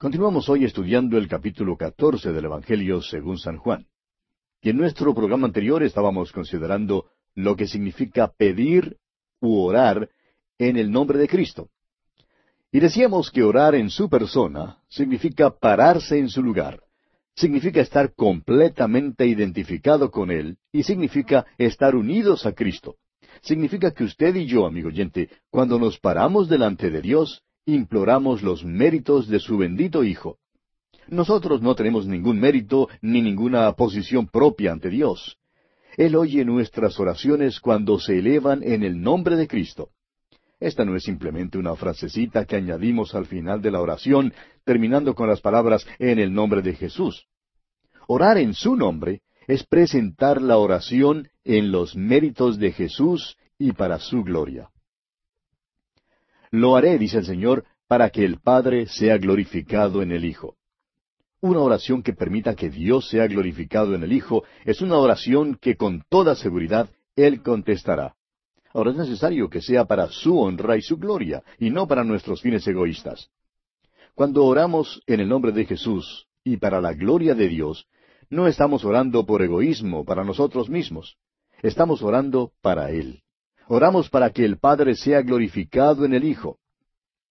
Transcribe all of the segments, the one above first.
Continuamos hoy estudiando el capítulo 14 del Evangelio según San Juan. Y en nuestro programa anterior estábamos considerando lo que significa pedir u orar en el nombre de Cristo. Y decíamos que orar en su persona significa pararse en su lugar, significa estar completamente identificado con Él y significa estar unidos a Cristo. Significa que usted y yo, amigo oyente, cuando nos paramos delante de Dios, imploramos los méritos de su bendito Hijo. Nosotros no tenemos ningún mérito ni ninguna posición propia ante Dios. Él oye nuestras oraciones cuando se elevan en el nombre de Cristo. Esta no es simplemente una frasecita que añadimos al final de la oración, terminando con las palabras en el nombre de Jesús. Orar en su nombre es presentar la oración en los méritos de Jesús y para su gloria. Lo haré, dice el Señor, para que el Padre sea glorificado en el Hijo. Una oración que permita que Dios sea glorificado en el Hijo es una oración que con toda seguridad Él contestará. Ahora es necesario que sea para su honra y su gloria, y no para nuestros fines egoístas. Cuando oramos en el nombre de Jesús y para la gloria de Dios, no estamos orando por egoísmo para nosotros mismos. Estamos orando para Él. Oramos para que el Padre sea glorificado en el Hijo.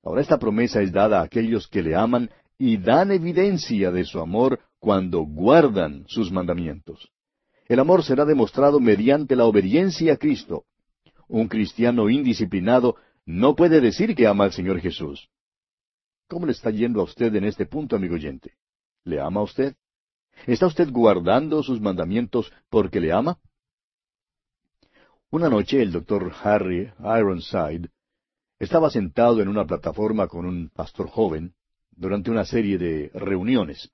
Ahora esta promesa es dada a aquellos que le aman y dan evidencia de su amor cuando guardan sus mandamientos. El amor será demostrado mediante la obediencia a Cristo. Un cristiano indisciplinado no puede decir que ama al Señor Jesús. ¿Cómo le está yendo a usted en este punto, amigo oyente? ¿Le ama a usted? ¿Está usted guardando sus mandamientos porque le ama? Una noche el doctor Harry Ironside estaba sentado en una plataforma con un pastor joven durante una serie de reuniones.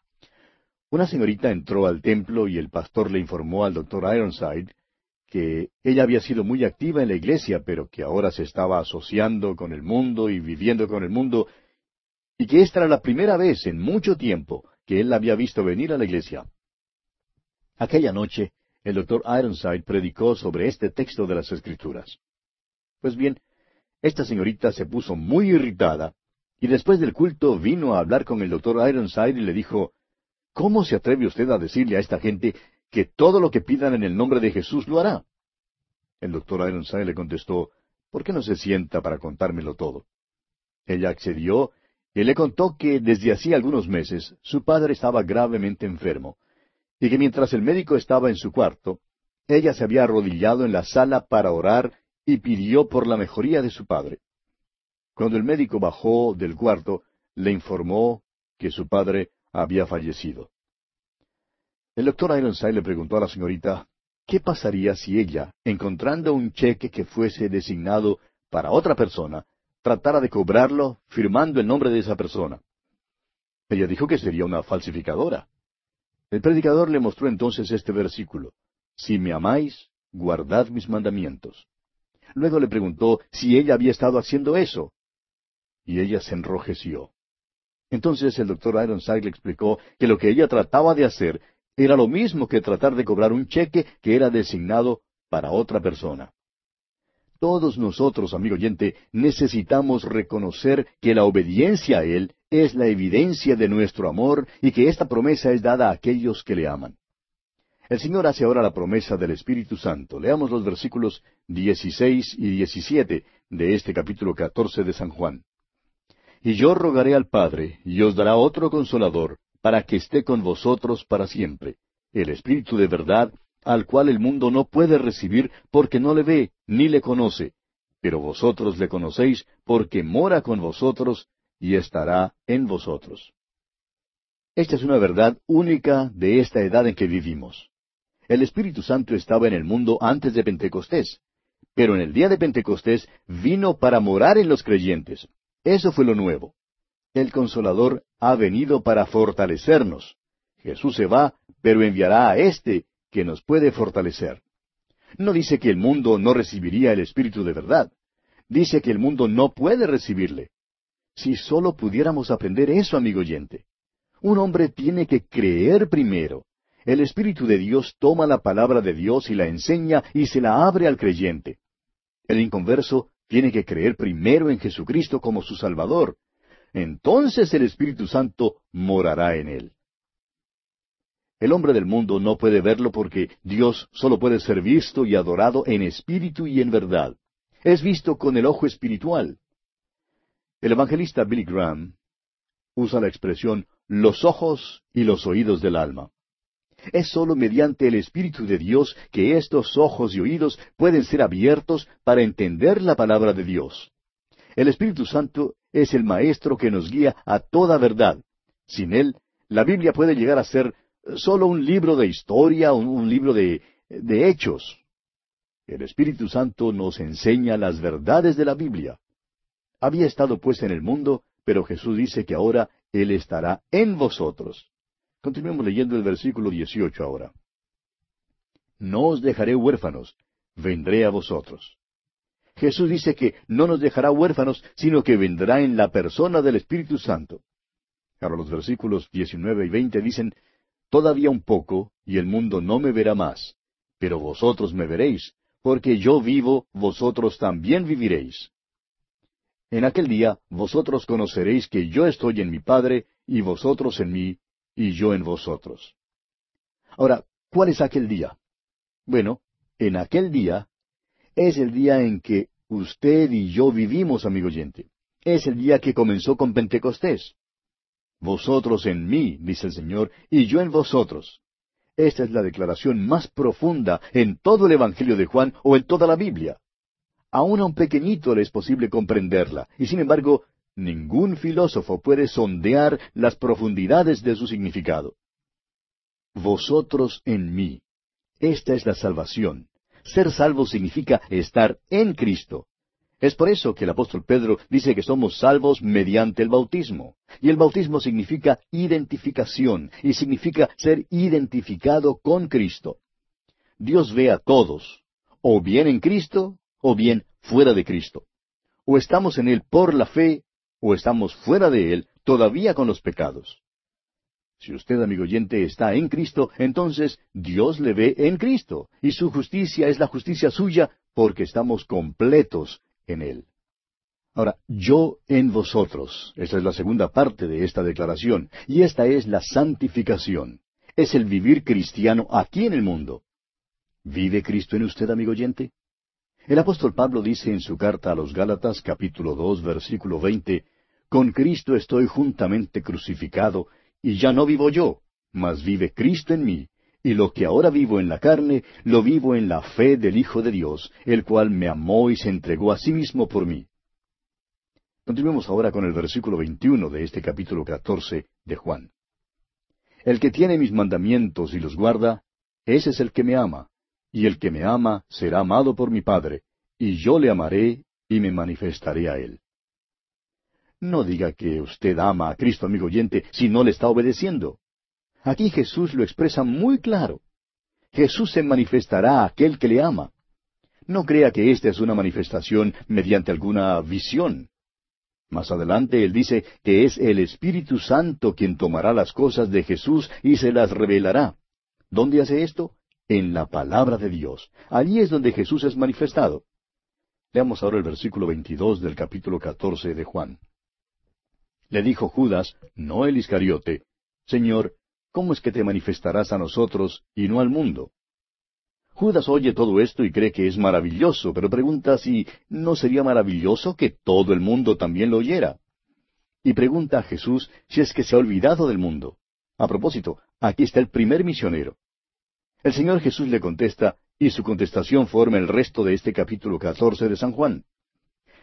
Una señorita entró al templo y el pastor le informó al doctor Ironside que ella había sido muy activa en la iglesia, pero que ahora se estaba asociando con el mundo y viviendo con el mundo, y que esta era la primera vez en mucho tiempo que él la había visto venir a la iglesia. Aquella noche, el doctor Ironside predicó sobre este texto de las Escrituras. Pues bien, esta señorita se puso muy irritada y después del culto vino a hablar con el doctor Ironside y le dijo, ¿Cómo se atreve usted a decirle a esta gente que todo lo que pidan en el nombre de Jesús lo hará? El doctor Ironside le contestó, ¿por qué no se sienta para contármelo todo? Ella accedió y le contó que desde hacía algunos meses su padre estaba gravemente enfermo y que mientras el médico estaba en su cuarto, ella se había arrodillado en la sala para orar y pidió por la mejoría de su padre. Cuando el médico bajó del cuarto, le informó que su padre había fallecido. El doctor Ironside le preguntó a la señorita qué pasaría si ella, encontrando un cheque que fuese designado para otra persona, tratara de cobrarlo firmando el nombre de esa persona. Ella dijo que sería una falsificadora. El predicador le mostró entonces este versículo. Si me amáis, guardad mis mandamientos. Luego le preguntó si ella había estado haciendo eso. Y ella se enrojeció. Entonces el doctor Ironside le explicó que lo que ella trataba de hacer era lo mismo que tratar de cobrar un cheque que era designado para otra persona. Todos nosotros, amigo oyente, necesitamos reconocer que la obediencia a Él es la evidencia de nuestro amor y que esta promesa es dada a aquellos que le aman. El Señor hace ahora la promesa del Espíritu Santo. Leamos los versículos 16 y 17 de este capítulo 14 de San Juan. Y yo rogaré al Padre, y os dará otro consolador, para que esté con vosotros para siempre, el Espíritu de verdad, al cual el mundo no puede recibir porque no le ve ni le conoce, pero vosotros le conocéis porque mora con vosotros y estará en vosotros. Esta es una verdad única de esta edad en que vivimos. El Espíritu Santo estaba en el mundo antes de Pentecostés, pero en el día de Pentecostés vino para morar en los creyentes. Eso fue lo nuevo. El Consolador ha venido para fortalecernos. Jesús se va, pero enviará a éste que nos puede fortalecer. No dice que el mundo no recibiría el Espíritu de verdad. Dice que el mundo no puede recibirle. Si solo pudiéramos aprender eso, amigo oyente. Un hombre tiene que creer primero. El Espíritu de Dios toma la palabra de Dios y la enseña y se la abre al creyente. El inconverso tiene que creer primero en Jesucristo como su Salvador. entonces el Espíritu Santo morará en él. El hombre del mundo no puede verlo porque Dios solo puede ser visto y adorado en espíritu y en verdad. Es visto con el ojo espiritual. El evangelista Billy Graham usa la expresión los ojos y los oídos del alma. Es sólo mediante el Espíritu de Dios que estos ojos y oídos pueden ser abiertos para entender la palabra de Dios. El Espíritu Santo es el Maestro que nos guía a toda verdad. Sin Él, la Biblia puede llegar a ser solo un libro de historia, un, un libro de hechos. El Espíritu Santo nos enseña las verdades de la Biblia. Había estado pues en el mundo, pero Jesús dice que ahora Él estará en vosotros. Continuemos leyendo el versículo 18 ahora. No os dejaré huérfanos, vendré a vosotros. Jesús dice que no nos dejará huérfanos, sino que vendrá en la persona del Espíritu Santo. Ahora los versículos 19 y 20 dicen, Todavía un poco, y el mundo no me verá más, pero vosotros me veréis, porque yo vivo, vosotros también viviréis. En aquel día vosotros conoceréis que yo estoy en mi Padre, y vosotros en mí, y yo en vosotros. Ahora, ¿cuál es aquel día? Bueno, en aquel día es el día en que usted y yo vivimos, amigo oyente. Es el día que comenzó con Pentecostés. Vosotros en mí, dice el Señor, y yo en vosotros. Esta es la declaración más profunda en todo el Evangelio de Juan o en toda la Biblia. Aún a un pequeñito le es posible comprenderla, y sin embargo, ningún filósofo puede sondear las profundidades de su significado. Vosotros en mí. Esta es la salvación. Ser salvo significa estar en Cristo. Es por eso que el apóstol Pedro dice que somos salvos mediante el bautismo. Y el bautismo significa identificación y significa ser identificado con Cristo. Dios ve a todos, o bien en Cristo, o bien fuera de Cristo. O estamos en Él por la fe, o estamos fuera de Él todavía con los pecados. Si usted, amigo oyente, está en Cristo, entonces Dios le ve en Cristo, y su justicia es la justicia suya, porque estamos completos en Él. Ahora, yo en vosotros. Esa es la segunda parte de esta declaración. Y esta es la santificación. Es el vivir cristiano aquí en el mundo. ¿Vive Cristo en usted, amigo oyente? El apóstol Pablo dice en su carta a los Gálatas capítulo dos versículo veinte, Con Cristo estoy juntamente crucificado, y ya no vivo yo, mas vive Cristo en mí, y lo que ahora vivo en la carne, lo vivo en la fe del Hijo de Dios, el cual me amó y se entregó a sí mismo por mí. Continuemos ahora con el versículo 21 de este capítulo 14 de Juan. El que tiene mis mandamientos y los guarda, ese es el que me ama, y el que me ama será amado por mi Padre, y yo le amaré y me manifestaré a él. No diga que usted ama a Cristo, amigo oyente, si no le está obedeciendo. Aquí Jesús lo expresa muy claro. Jesús se manifestará a aquel que le ama. No crea que esta es una manifestación mediante alguna visión. Más adelante él dice que es el Espíritu Santo quien tomará las cosas de Jesús y se las revelará. ¿Dónde hace esto? En la palabra de Dios. Allí es donde Jesús es manifestado. Leamos ahora el versículo 22 del capítulo 14 de Juan. Le dijo Judas, no el Iscariote, Señor, ¿cómo es que te manifestarás a nosotros y no al mundo? Judas oye todo esto y cree que es maravilloso, pero pregunta si no sería maravilloso que todo el mundo también lo oyera. Y pregunta a Jesús si es que se ha olvidado del mundo. A propósito, aquí está el primer misionero. El Señor Jesús le contesta, y su contestación forma el resto de este capítulo catorce de San Juan.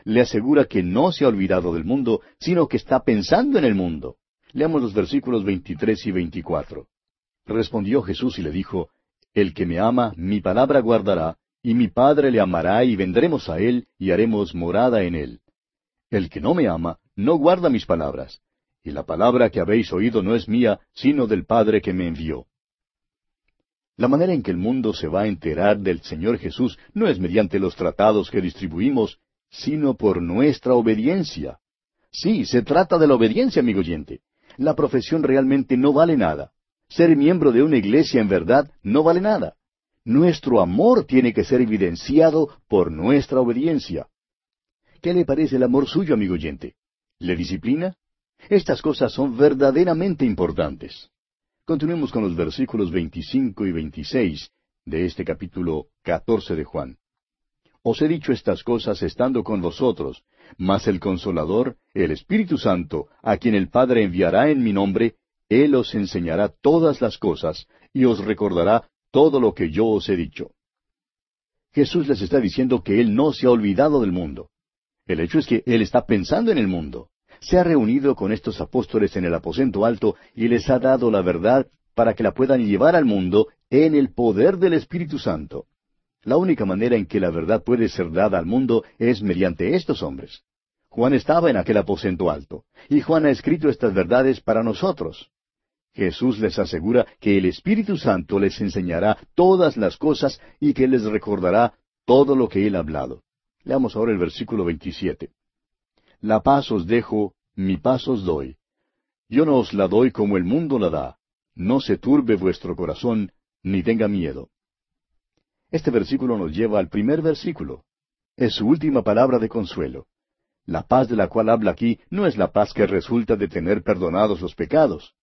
Le asegura que no se ha olvidado del mundo, sino que está pensando en el mundo. Leamos los versículos 23 y 24. Respondió Jesús y le dijo, El que me ama, mi palabra guardará, y mi Padre le amará, y vendremos a él, y haremos morada en él. El que no me ama, no guarda mis palabras, y la palabra que habéis oído no es mía, sino del Padre que me envió. La manera en que el mundo se va a enterar del Señor Jesús no es mediante los tratados que distribuimos, sino por nuestra obediencia. Sí, se trata de la obediencia, amigo oyente la profesión realmente no vale nada. Ser miembro de una iglesia en verdad no vale nada. Nuestro amor tiene que ser evidenciado por nuestra obediencia. ¿Qué le parece el amor suyo, amigo oyente? ¿Le disciplina? Estas cosas son verdaderamente importantes. Continuemos con los versículos 25 y 26 de este capítulo 14 de Juan. Os he dicho estas cosas estando con vosotros, mas el consolador, el Espíritu Santo, a quien el Padre enviará en mi nombre, Él os enseñará todas las cosas y os recordará todo lo que yo os he dicho. Jesús les está diciendo que Él no se ha olvidado del mundo. El hecho es que Él está pensando en el mundo. Se ha reunido con estos apóstoles en el aposento alto y les ha dado la verdad para que la puedan llevar al mundo en el poder del Espíritu Santo. La única manera en que la verdad puede ser dada al mundo es mediante estos hombres. Juan estaba en aquel aposento alto, y Juan ha escrito estas verdades para nosotros. Jesús les asegura que el Espíritu Santo les enseñará todas las cosas y que les recordará todo lo que él ha hablado. Leamos ahora el versículo 27. La paz os dejo, mi paz os doy. Yo no os la doy como el mundo la da. No se turbe vuestro corazón, ni tenga miedo. Este versículo nos lleva al primer versículo. Es su última palabra de consuelo. La paz de la cual habla aquí no es la paz que resulta de tener perdonados los pecados.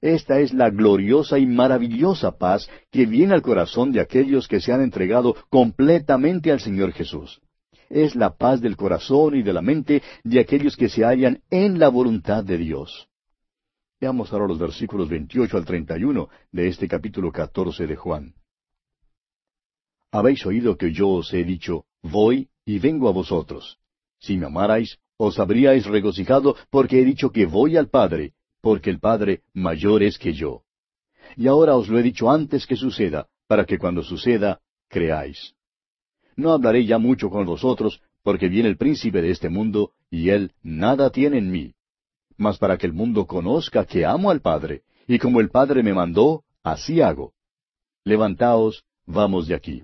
Esta es la gloriosa y maravillosa paz que viene al corazón de aquellos que se han entregado completamente al Señor Jesús. Es la paz del corazón y de la mente de aquellos que se hallan en la voluntad de Dios. Veamos ahora los versículos 28 al 31 de este capítulo 14 de Juan. Habéis oído que yo os he dicho, voy y vengo a vosotros. Si me amarais, os habríais regocijado porque he dicho que voy al Padre, porque el Padre mayor es que yo. Y ahora os lo he dicho antes que suceda, para que cuando suceda, creáis. No hablaré ya mucho con vosotros, porque viene el príncipe de este mundo, y él nada tiene en mí. Mas para que el mundo conozca que amo al Padre, y como el Padre me mandó, así hago. Levantaos, vamos de aquí.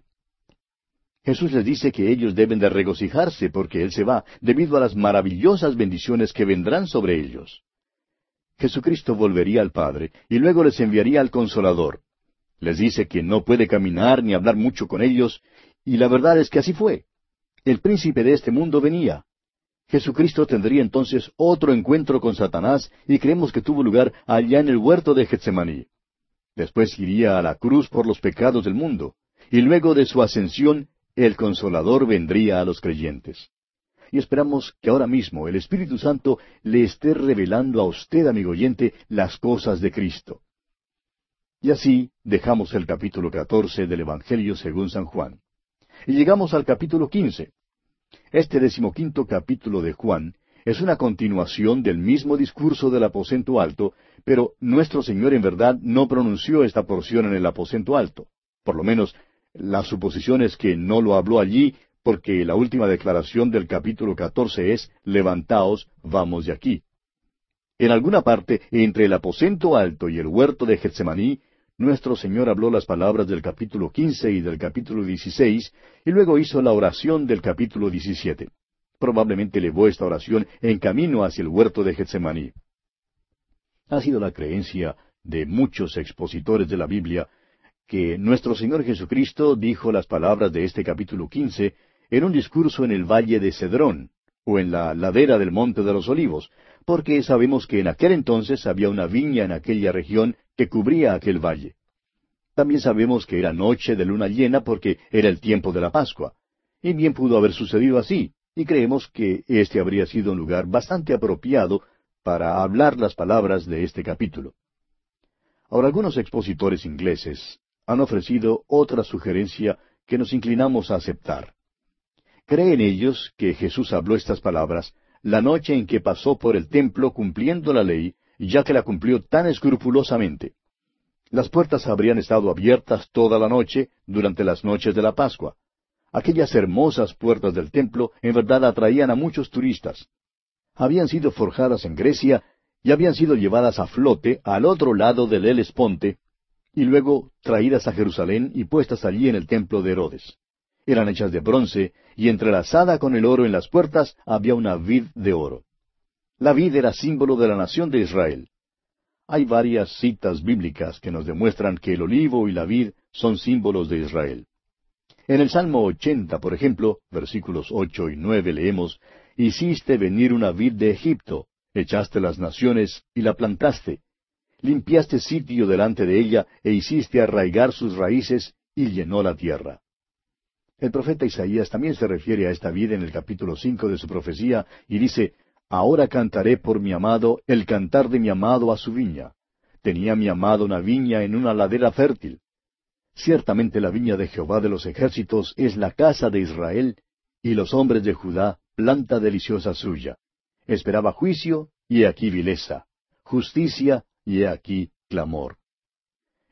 Jesús les dice que ellos deben de regocijarse porque Él se va, debido a las maravillosas bendiciones que vendrán sobre ellos. Jesucristo volvería al Padre y luego les enviaría al Consolador. Les dice que no puede caminar ni hablar mucho con ellos, y la verdad es que así fue. El príncipe de este mundo venía. Jesucristo tendría entonces otro encuentro con Satanás y creemos que tuvo lugar allá en el huerto de Getsemaní. Después iría a la cruz por los pecados del mundo, y luego de su ascensión el consolador vendría a los creyentes. Y esperamos que ahora mismo el Espíritu Santo le esté revelando a usted, amigo oyente, las cosas de Cristo. Y así dejamos el capítulo catorce del Evangelio según San Juan. Y llegamos al capítulo quince. Este decimoquinto capítulo de Juan es una continuación del mismo discurso del aposento alto, pero nuestro Señor en verdad no pronunció esta porción en el aposento alto. Por lo menos la suposición es que no lo habló allí porque la última declaración del capítulo catorce es Levantaos, vamos de aquí. En alguna parte entre el aposento alto y el huerto de Getsemaní, nuestro Señor habló las palabras del capítulo quince y del capítulo dieciséis, y luego hizo la oración del capítulo diecisiete. Probablemente elevó esta oración en camino hacia el huerto de Getsemaní. Ha sido la creencia de muchos expositores de la Biblia que nuestro Señor Jesucristo dijo las palabras de este capítulo quince en un discurso en el valle de Cedrón, o en la ladera del monte de los olivos, porque sabemos que en aquel entonces había una viña en aquella región que cubría aquel valle. También sabemos que era noche de luna llena porque era el tiempo de la Pascua. Y bien pudo haber sucedido así, y creemos que este habría sido un lugar bastante apropiado para hablar las palabras de este capítulo. Ahora algunos expositores ingleses han ofrecido otra sugerencia que nos inclinamos a aceptar. Creen ellos que Jesús habló estas palabras la noche en que pasó por el templo cumpliendo la ley, ya que la cumplió tan escrupulosamente. Las puertas habrían estado abiertas toda la noche durante las noches de la Pascua. Aquellas hermosas puertas del templo en verdad atraían a muchos turistas. Habían sido forjadas en Grecia y habían sido llevadas a flote al otro lado del Helesponte, y luego traídas a Jerusalén y puestas allí en el templo de Herodes. Eran hechas de bronce, y entrelazada con el oro en las puertas había una vid de oro. La vid era símbolo de la nación de Israel. Hay varias citas bíblicas que nos demuestran que el olivo y la vid son símbolos de Israel. En el Salmo 80, por ejemplo, versículos ocho y nueve leemos, Hiciste venir una vid de Egipto, Echaste las naciones y la plantaste. Limpiaste sitio delante de ella e hiciste arraigar sus raíces y llenó la tierra. El profeta Isaías también se refiere a esta vida en el capítulo cinco de su profecía y dice, Ahora cantaré por mi amado el cantar de mi amado a su viña. Tenía mi amado una viña en una ladera fértil. Ciertamente la viña de Jehová de los ejércitos es la casa de Israel, y los hombres de Judá planta deliciosa suya. Esperaba juicio, y aquí vileza, justicia, y he aquí clamor.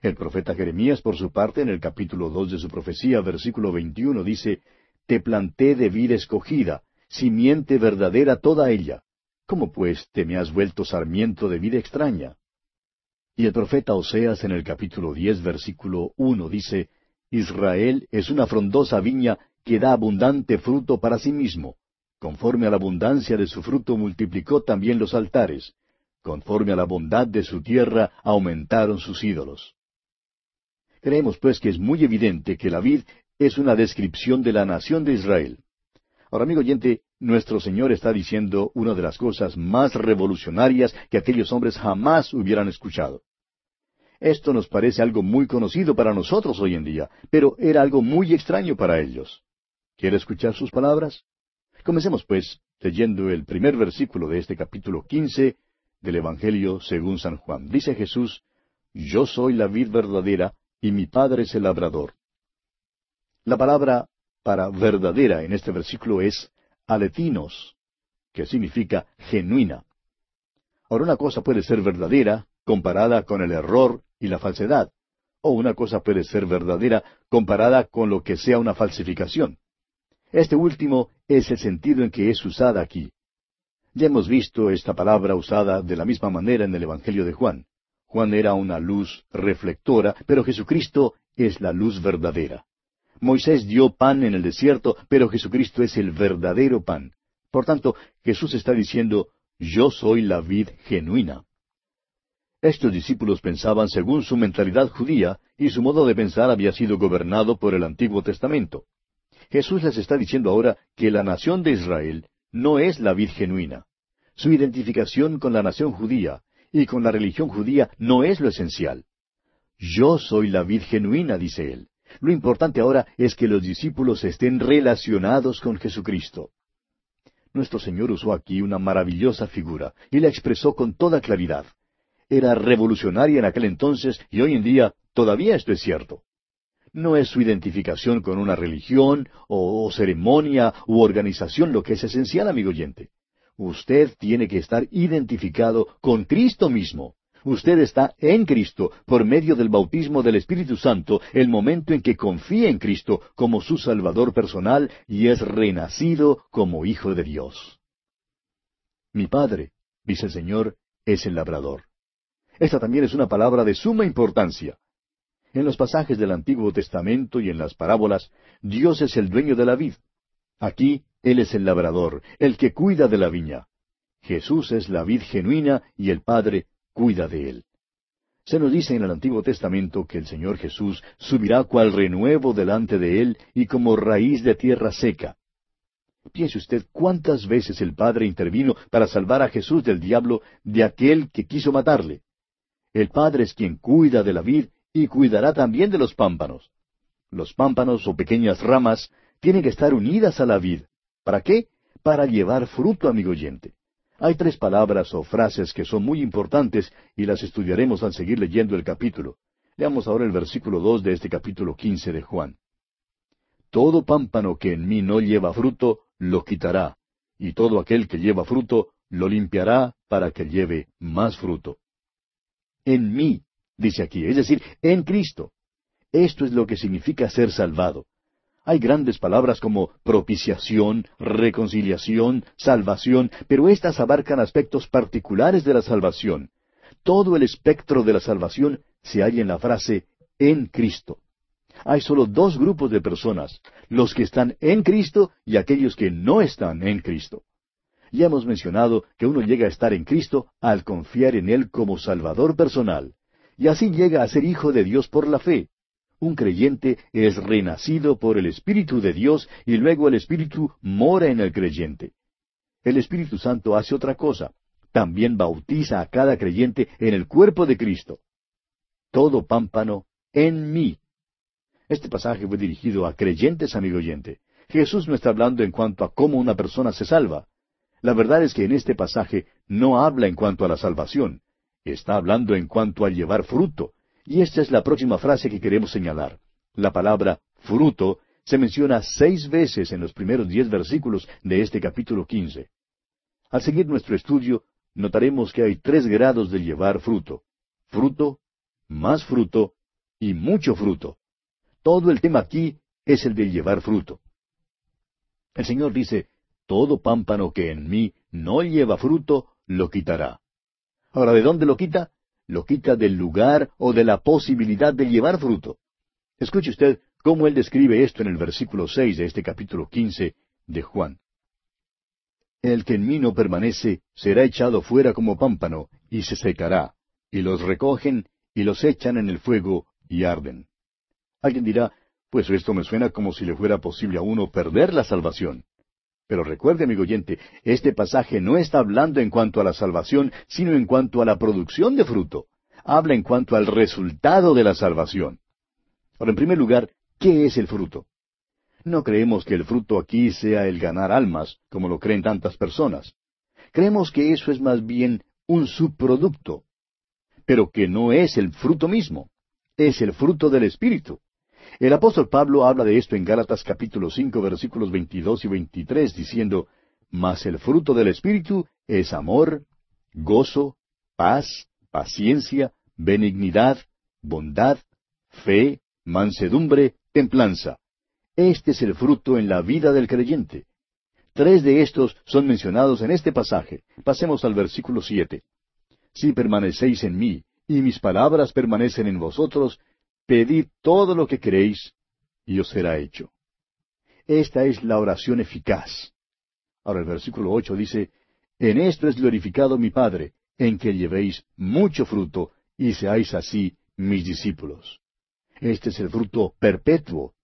El profeta Jeremías, por su parte, en el capítulo dos de su profecía, versículo veintiuno, dice, Te planté de vida escogida, simiente verdadera toda ella. ¿Cómo pues te me has vuelto sarmiento de vida extraña? Y el profeta Oseas en el capítulo diez, versículo uno, dice, Israel es una frondosa viña que da abundante fruto para sí mismo. Conforme a la abundancia de su fruto multiplicó también los altares. Conforme a la bondad de su tierra aumentaron sus ídolos. Creemos pues que es muy evidente que la vid es una descripción de la nación de Israel. Ahora, amigo oyente, nuestro Señor está diciendo una de las cosas más revolucionarias que aquellos hombres jamás hubieran escuchado. Esto nos parece algo muy conocido para nosotros hoy en día, pero era algo muy extraño para ellos. ¿Quiere escuchar sus palabras? Comencemos, pues, leyendo el primer versículo de este capítulo quince del Evangelio según San Juan. Dice Jesús, Yo soy la vid verdadera, y mi Padre es el labrador. La palabra para verdadera en este versículo es aletinos, que significa genuina. Ahora una cosa puede ser verdadera comparada con el error y la falsedad, o una cosa puede ser verdadera comparada con lo que sea una falsificación. Este último es el sentido en que es usada aquí. Ya hemos visto esta palabra usada de la misma manera en el Evangelio de Juan. Juan era una luz reflectora, pero Jesucristo es la luz verdadera. Moisés dio pan en el desierto, pero Jesucristo es el verdadero pan. Por tanto, Jesús está diciendo, yo soy la vid genuina. Estos discípulos pensaban según su mentalidad judía, y su modo de pensar había sido gobernado por el Antiguo Testamento. Jesús les está diciendo ahora que la nación de Israel no es la vid genuina. Su identificación con la nación judía y con la religión judía no es lo esencial. Yo soy la vid genuina, dice él. Lo importante ahora es que los discípulos estén relacionados con Jesucristo. Nuestro Señor usó aquí una maravillosa figura y la expresó con toda claridad. Era revolucionaria en aquel entonces y hoy en día todavía esto es cierto. No es su identificación con una religión o, ceremonia u organización lo que es esencial, amigo oyente. Usted tiene que estar identificado con Cristo mismo. Usted está en Cristo por medio del bautismo del Espíritu Santo el momento en que confía en Cristo como su Salvador personal y es renacido como Hijo de Dios. Mi Padre, dice el Señor, es el labrador. Esta también es una palabra de suma importancia. En los pasajes del Antiguo Testamento y en las parábolas, Dios es el dueño de la vid. Aquí, Él es el labrador, el que cuida de la viña. Jesús es la vid genuina y el Padre cuida de él. Se nos dice en el Antiguo Testamento que el Señor Jesús subirá cual renuevo delante de él y como raíz de tierra seca. Piense usted cuántas veces el Padre intervino para salvar a Jesús del diablo de aquel que quiso matarle. El Padre es quien cuida de la vid y cuidará también de los pámpanos. Los pámpanos o pequeñas ramas tienen que estar unidas a la vid. ¿Para qué? Para llevar fruto, amigo oyente. Hay tres palabras o frases que son muy importantes y las estudiaremos al seguir leyendo el capítulo. Leamos ahora el versículo dos de este capítulo quince de Juan. Todo pámpano que en mí no lleva fruto, lo quitará, y todo aquel que lleva fruto, lo limpiará para que lleve más fruto. En mí, dice aquí, es decir, en Cristo. Esto es lo que significa ser salvado. Hay grandes palabras como propiciación, reconciliación, salvación, pero éstas abarcan aspectos particulares de la salvación. Todo el espectro de la salvación se halla en la frase en Cristo. Hay solo dos grupos de personas, los que están en Cristo y aquellos que no están en Cristo. Ya hemos mencionado que uno llega a estar en Cristo al confiar en Él como Salvador personal, y así llega a ser hijo de Dios por la fe. Un creyente es renacido por el Espíritu de Dios y luego el Espíritu mora en el creyente. El Espíritu Santo hace otra cosa. también bautiza a cada creyente en el cuerpo de Cristo. Todo pámpano en mí. Este pasaje fue dirigido a creyentes, amigo oyente. Jesús no está hablando en cuanto a cómo una persona se salva. La verdad es que en este pasaje no habla en cuanto a la salvación, está hablando en cuanto a llevar fruto. Y esta es la próxima frase que queremos señalar. La palabra fruto se menciona seis veces en los primeros diez versículos de este capítulo quince. Al seguir nuestro estudio, notaremos que hay tres grados de llevar fruto. Fruto, más fruto y mucho fruto. Todo el tema aquí es el de llevar fruto. El Señor dice, todo pámpano que en mí no lleva fruto, lo quitará. Ahora, ¿de dónde lo quita? Lo quita del lugar o de la posibilidad de llevar fruto. Escuche usted cómo él describe esto en el versículo seis de este capítulo quince de Juan. El que en mí no permanece será echado fuera como pámpano, y se secará, y los recogen y los echan en el fuego y arden. Alguien dirá, pues esto me suena como si le fuera posible a uno perder la salvación. Pero recuerde, amigo oyente, este pasaje no está hablando en cuanto a la salvación, sino en cuanto a la producción de fruto. Habla en cuanto al resultado de la salvación. Ahora, en primer lugar, ¿qué es el fruto? No creemos que el fruto aquí sea el ganar almas, como lo creen tantas personas. Creemos que eso es más bien un subproducto, pero que no es el fruto mismo, es el fruto del Espíritu. El apóstol Pablo habla de esto en Gálatas capítulo cinco versículos veintidós y veintitrés, diciendo, Mas el fruto del Espíritu es amor, gozo, paz, paciencia, benignidad, bondad, fe, mansedumbre, templanza. Este es el fruto en la vida del creyente. Tres de estos son mencionados en este pasaje. Pasemos al versículo siete. Si permanecéis en mí, y mis palabras permanecen en vosotros, Pedid todo lo que queréis, y os será hecho. Esta es la oración eficaz. Ahora el versículo ocho dice, En esto es glorificado mi Padre, en que llevéis mucho fruto, y seáis así mis discípulos. Este es el fruto perpetuo.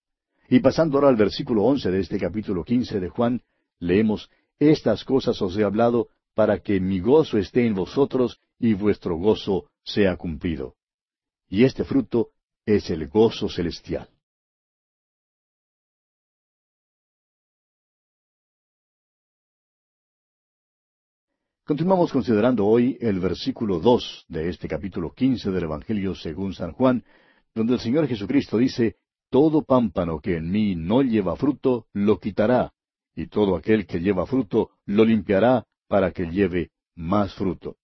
Y pasando ahora al versículo once de este capítulo quince de Juan, leemos, Estas cosas os he hablado para que mi gozo esté en vosotros y vuestro gozo sea cumplido. Y este fruto es el gozo celestial. Continuamos considerando hoy el versículo dos de este capítulo quince del Evangelio según San Juan, donde el Señor Jesucristo dice, Todo pámpano que en mí no lleva fruto, lo quitará, y todo aquel que lleva fruto, lo limpiará para que lleve más fruto.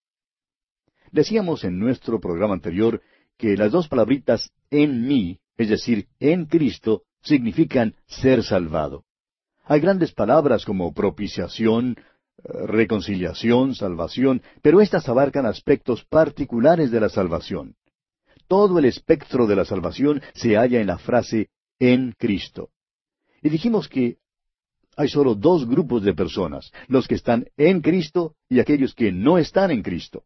Decíamos en nuestro programa anterior que las dos palabritas en mí, es decir, en Cristo, significan ser salvado. Hay grandes palabras como propiciación, eh, reconciliación, salvación, pero éstas abarcan aspectos particulares de la salvación. Todo el espectro de la salvación se halla en la frase en Cristo. Y dijimos que hay solo dos grupos de personas, los que están en Cristo y aquellos que no están en Cristo.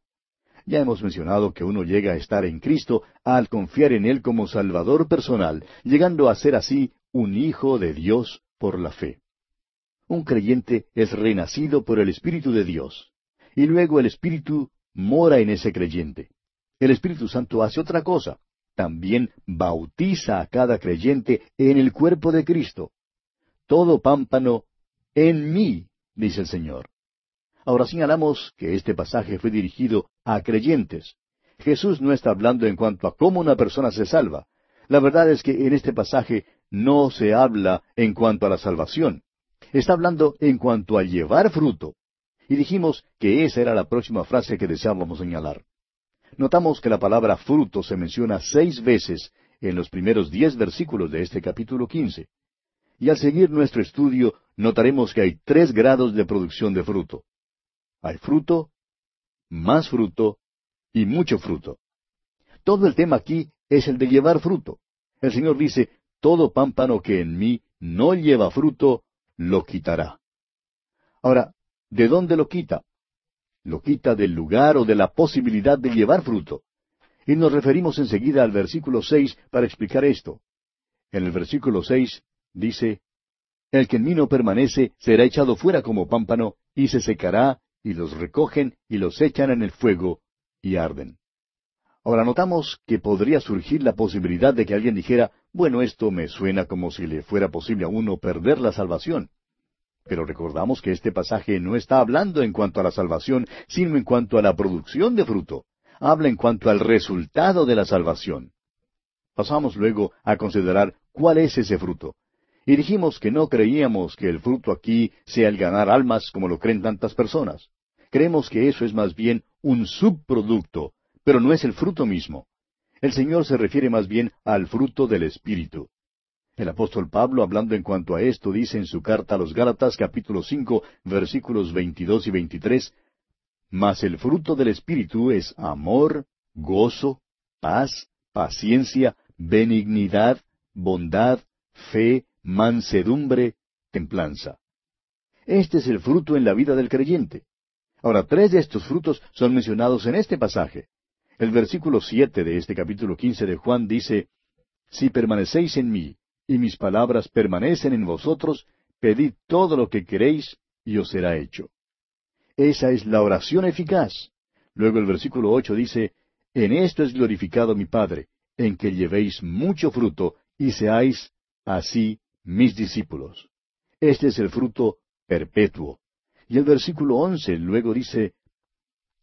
Ya hemos mencionado que uno llega a estar en Cristo al confiar en Él como Salvador personal, llegando a ser así un hijo de Dios por la fe. Un creyente es renacido por el Espíritu de Dios, y luego el Espíritu mora en ese creyente. El Espíritu Santo hace otra cosa, también bautiza a cada creyente en el cuerpo de Cristo. Todo pámpano en mí, dice el Señor. Ahora señalamos que este pasaje fue dirigido a creyentes. Jesús no está hablando en cuanto a cómo una persona se salva. La verdad es que en este pasaje no se habla en cuanto a la salvación. Está hablando en cuanto a llevar fruto. Y dijimos que esa era la próxima frase que deseábamos señalar. Notamos que la palabra fruto se menciona seis veces en los primeros diez versículos de este capítulo quince. Y al seguir nuestro estudio notaremos que hay tres grados de producción de fruto. Hay fruto, más fruto y mucho fruto. Todo el tema aquí es el de llevar fruto. El Señor dice, todo pámpano que en mí no lleva fruto, lo quitará. Ahora, ¿de dónde lo quita? Lo quita del lugar o de la posibilidad de llevar fruto. Y nos referimos enseguida al versículo seis para explicar esto. En el versículo seis dice, El que en mí no permanece será echado fuera como pámpano, y se secará, y los recogen y los echan en el fuego y arden. Ahora notamos que podría surgir la posibilidad de que alguien dijera, bueno, esto me suena como si le fuera posible a uno perder la salvación. Pero recordamos que este pasaje no está hablando en cuanto a la salvación, sino en cuanto a la producción de fruto. Habla en cuanto al resultado de la salvación. Pasamos luego a considerar cuál es ese fruto. Y dijimos que no creíamos que el fruto aquí sea el ganar almas como lo creen tantas personas. Creemos que eso es más bien un subproducto, pero no es el fruto mismo. El Señor se refiere más bien al fruto del Espíritu. El apóstol Pablo, hablando en cuanto a esto, dice en su carta a los Gálatas capítulo cinco versículos veintidós y veintitrés Mas el fruto del Espíritu es amor, gozo, paz, paciencia, benignidad, bondad, fe, mansedumbre, templanza. Este es el fruto en la vida del creyente. Ahora, tres de estos frutos son mencionados en este pasaje. El versículo siete de este capítulo quince de Juan dice, Si permanecéis en mí, y mis palabras permanecen en vosotros, pedid todo lo que queréis, y os será hecho. Esa es la oración eficaz. Luego el versículo ocho dice, En esto es glorificado mi Padre, en que llevéis mucho fruto, y seáis así mis discípulos. Este es el fruto perpetuo. Y el versículo once luego dice,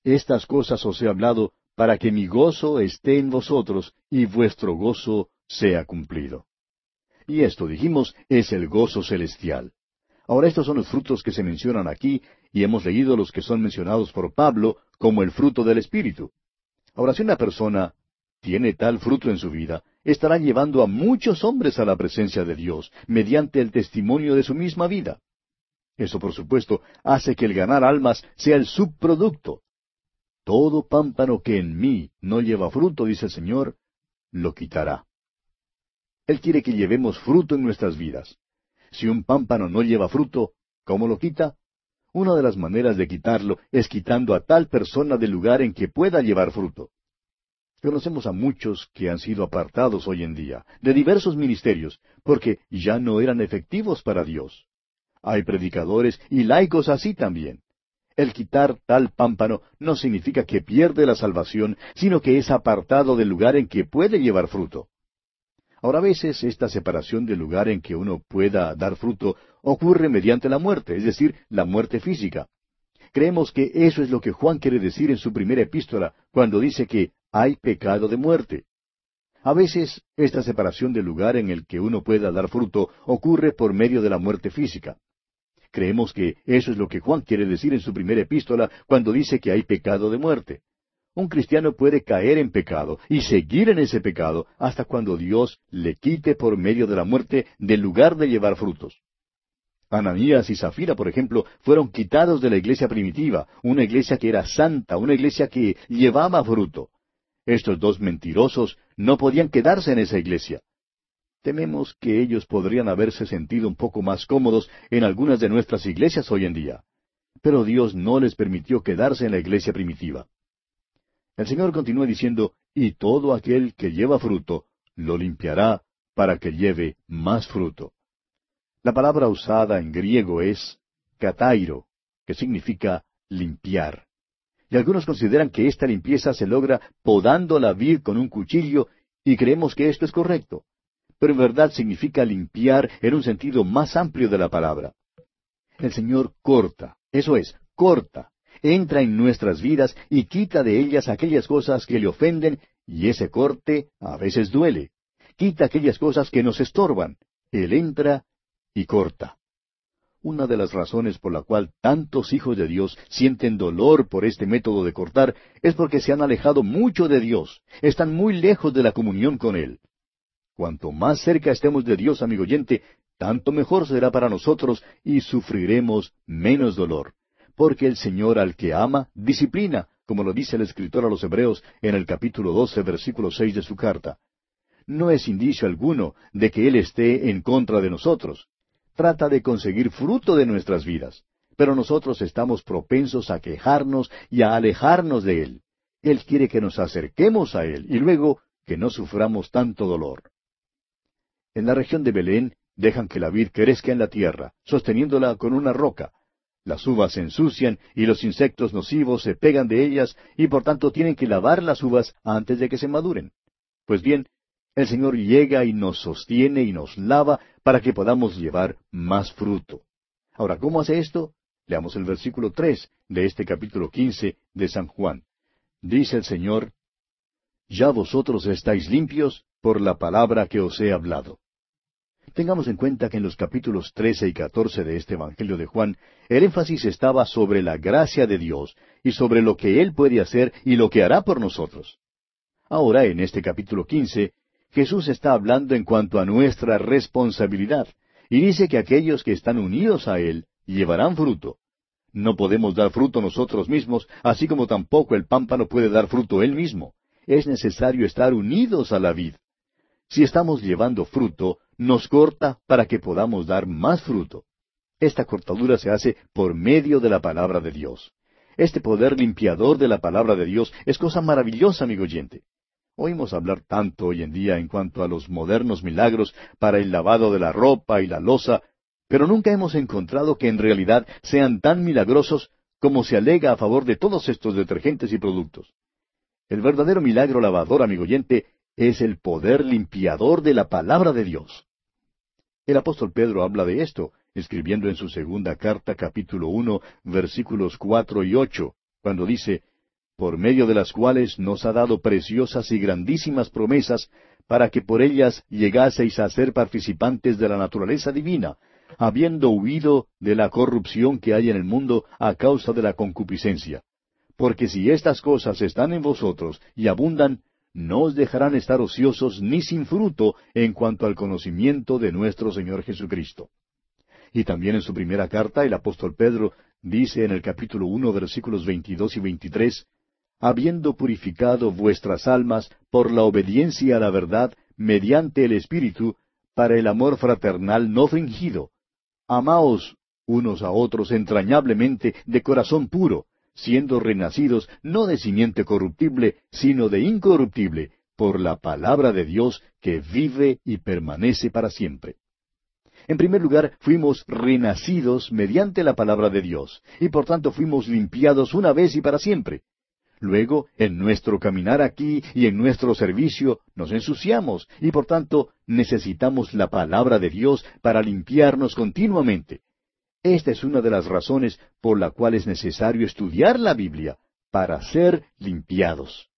Estas cosas os he hablado para que mi gozo esté en vosotros y vuestro gozo sea cumplido. Y esto, dijimos, es el gozo celestial. Ahora estos son los frutos que se mencionan aquí, y hemos leído los que son mencionados por Pablo como el fruto del Espíritu. Ahora, si una persona tiene tal fruto en su vida, estará llevando a muchos hombres a la presencia de Dios, mediante el testimonio de su misma vida. Eso, por supuesto, hace que el ganar almas sea el subproducto, todo pámpano que en mí no lleva fruto, dice el Señor, lo quitará. Él quiere que llevemos fruto en nuestras vidas. Si un pámpano no lleva fruto, ¿cómo lo quita? Una de las maneras de quitarlo es quitando a tal persona del lugar en que pueda llevar fruto. Conocemos a muchos que han sido apartados hoy en día, de diversos ministerios, porque ya no eran efectivos para Dios. Hay predicadores y laicos así también. El quitar tal pámpano no significa que pierde la salvación, sino que es apartado del lugar en que puede llevar fruto. Ahora a veces esta separación del lugar en que uno pueda dar fruto ocurre mediante la muerte, es decir, la muerte física. Creemos que eso es lo que Juan quiere decir en su primera epístola, cuando dice que hay pecado de muerte. A veces esta separación del lugar en el que uno pueda dar fruto ocurre por medio de la muerte física. Creemos que eso es lo que Juan quiere decir en su primera epístola cuando dice que hay pecado de muerte. Un cristiano puede caer en pecado y seguir en ese pecado hasta cuando Dios le quite por medio de la muerte del lugar de llevar frutos. Ananías y Zafira, por ejemplo, fueron quitados de la iglesia primitiva, una iglesia que era santa, una iglesia que llevaba fruto. Estos dos mentirosos no podían quedarse en esa iglesia. Tememos que ellos podrían haberse sentido un poco más cómodos en algunas de nuestras iglesias hoy en día. Pero Dios no les permitió quedarse en la iglesia primitiva. El Señor continúa diciendo, y todo aquel que lleva fruto, lo limpiará para que lleve más fruto. La palabra usada en griego es katairo, que significa limpiar. Y algunos consideran que esta limpieza se logra podando la vid con un cuchillo, y creemos que esto es correcto pero en verdad significa limpiar en un sentido más amplio de la palabra. El Señor corta, eso es, corta, entra en nuestras vidas y quita de ellas aquellas cosas que le ofenden, y ese corte a veces duele. Quita aquellas cosas que nos estorban. Él entra y corta. Una de las razones por la cual tantos hijos de Dios sienten dolor por este método de cortar es porque se han alejado mucho de Dios, están muy lejos de la comunión con Él. Cuanto más cerca estemos de Dios, amigo oyente, tanto mejor será para nosotros y sufriremos menos dolor. Porque el Señor al que ama, disciplina, como lo dice el escritor a los Hebreos en el capítulo doce, versículo seis de su carta. No es indicio alguno de que Él esté en contra de nosotros. Trata de conseguir fruto de nuestras vidas. Pero nosotros estamos propensos a quejarnos y a alejarnos de Él. Él quiere que nos acerquemos a Él y luego que no suframos tanto dolor. En la región de Belén dejan que la vid crezca en la tierra, sosteniéndola con una roca. Las uvas se ensucian y los insectos nocivos se pegan de ellas y por tanto tienen que lavar las uvas antes de que se maduren. Pues bien, el Señor llega y nos sostiene y nos lava para que podamos llevar más fruto. Ahora, ¿cómo hace esto? Leamos el versículo tres de este capítulo quince de San Juan. Dice el Señor, Ya vosotros estáis limpios por la palabra que os he hablado. Tengamos en cuenta que en los capítulos trece y catorce de este Evangelio de Juan, el énfasis estaba sobre la gracia de Dios y sobre lo que Él puede hacer y lo que hará por nosotros. Ahora, en este capítulo quince, Jesús está hablando en cuanto a nuestra responsabilidad, y dice que aquellos que están unidos a Él llevarán fruto. No podemos dar fruto nosotros mismos, así como tampoco el pámpano puede dar fruto él mismo. Es necesario estar unidos a la vid. Si estamos llevando fruto, nos corta para que podamos dar más fruto. Esta cortadura se hace por medio de la palabra de Dios. Este poder limpiador de la palabra de Dios es cosa maravillosa, amigo oyente. Oímos hablar tanto hoy en día en cuanto a los modernos milagros para el lavado de la ropa y la loza, pero nunca hemos encontrado que en realidad sean tan milagrosos como se alega a favor de todos estos detergentes y productos. El verdadero milagro lavador, amigo oyente, es el poder limpiador de la palabra de Dios. El apóstol Pedro habla de esto, escribiendo en su segunda carta capítulo uno versículos cuatro y ocho, cuando dice, por medio de las cuales nos ha dado preciosas y grandísimas promesas, para que por ellas llegaseis a ser participantes de la naturaleza divina, habiendo huido de la corrupción que hay en el mundo a causa de la concupiscencia. Porque si estas cosas están en vosotros y abundan, no os dejarán estar ociosos ni sin fruto en cuanto al conocimiento de nuestro Señor Jesucristo. Y también en su primera carta el apóstol Pedro dice en el capítulo uno versículos veintidós y veintitrés habiendo purificado vuestras almas por la obediencia a la verdad mediante el Espíritu, para el amor fraternal no fingido. Amaos unos a otros entrañablemente de corazón puro, siendo renacidos no de simiente corruptible, sino de incorruptible, por la palabra de Dios que vive y permanece para siempre. En primer lugar, fuimos renacidos mediante la palabra de Dios, y por tanto fuimos limpiados una vez y para siempre. Luego, en nuestro caminar aquí y en nuestro servicio, nos ensuciamos y por tanto necesitamos la palabra de Dios para limpiarnos continuamente. Esta es una de las razones por la cual es necesario estudiar la Biblia, para ser limpiados.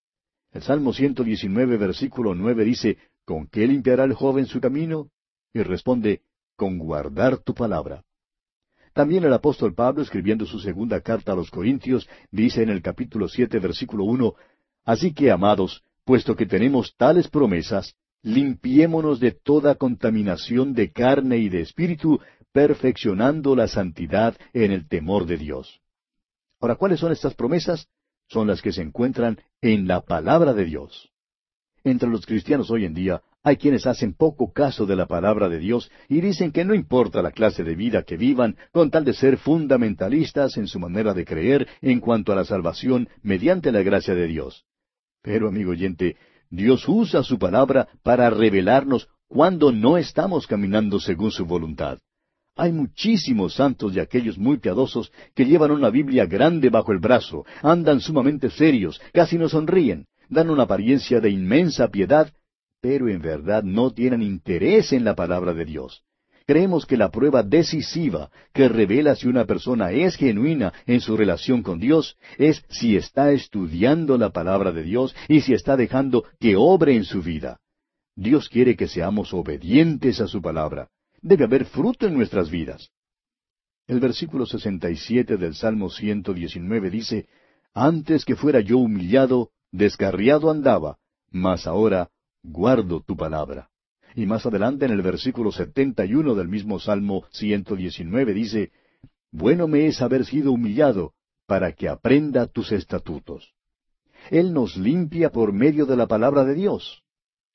El Salmo 119, versículo 9 dice, ¿Con qué limpiará el joven su camino? Y responde, con guardar tu palabra. También el apóstol Pablo, escribiendo su segunda carta a los Corintios, dice en el capítulo siete, versículo uno, Así que, amados, puesto que tenemos tales promesas, limpiémonos de toda contaminación de carne y de espíritu, perfeccionando la santidad en el temor de Dios. Ahora, ¿cuáles son estas promesas? Son las que se encuentran en la palabra de Dios. Entre los cristianos hoy en día hay quienes hacen poco caso de la palabra de Dios y dicen que no importa la clase de vida que vivan, con tal de ser fundamentalistas en su manera de creer en cuanto a la salvación mediante la gracia de Dios. Pero, amigo oyente, Dios usa su palabra para revelarnos cuando no estamos caminando según su voluntad. Hay muchísimos santos y aquellos muy piadosos que llevan una Biblia grande bajo el brazo, andan sumamente serios, casi no sonríen, dan una apariencia de inmensa piedad, pero en verdad no tienen interés en la palabra de Dios. Creemos que la prueba decisiva que revela si una persona es genuina en su relación con Dios es si está estudiando la palabra de Dios y si está dejando que obre en su vida. Dios quiere que seamos obedientes a su palabra. Debe haber fruto en nuestras vidas. El versículo 67 del Salmo 119 dice, Antes que fuera yo humillado, descarriado andaba, mas ahora guardo tu palabra. Y más adelante en el versículo setenta y uno del mismo Salmo ciento diecinueve dice, Bueno me es haber sido humillado, para que aprenda tus estatutos. Él nos limpia por medio de la palabra de Dios.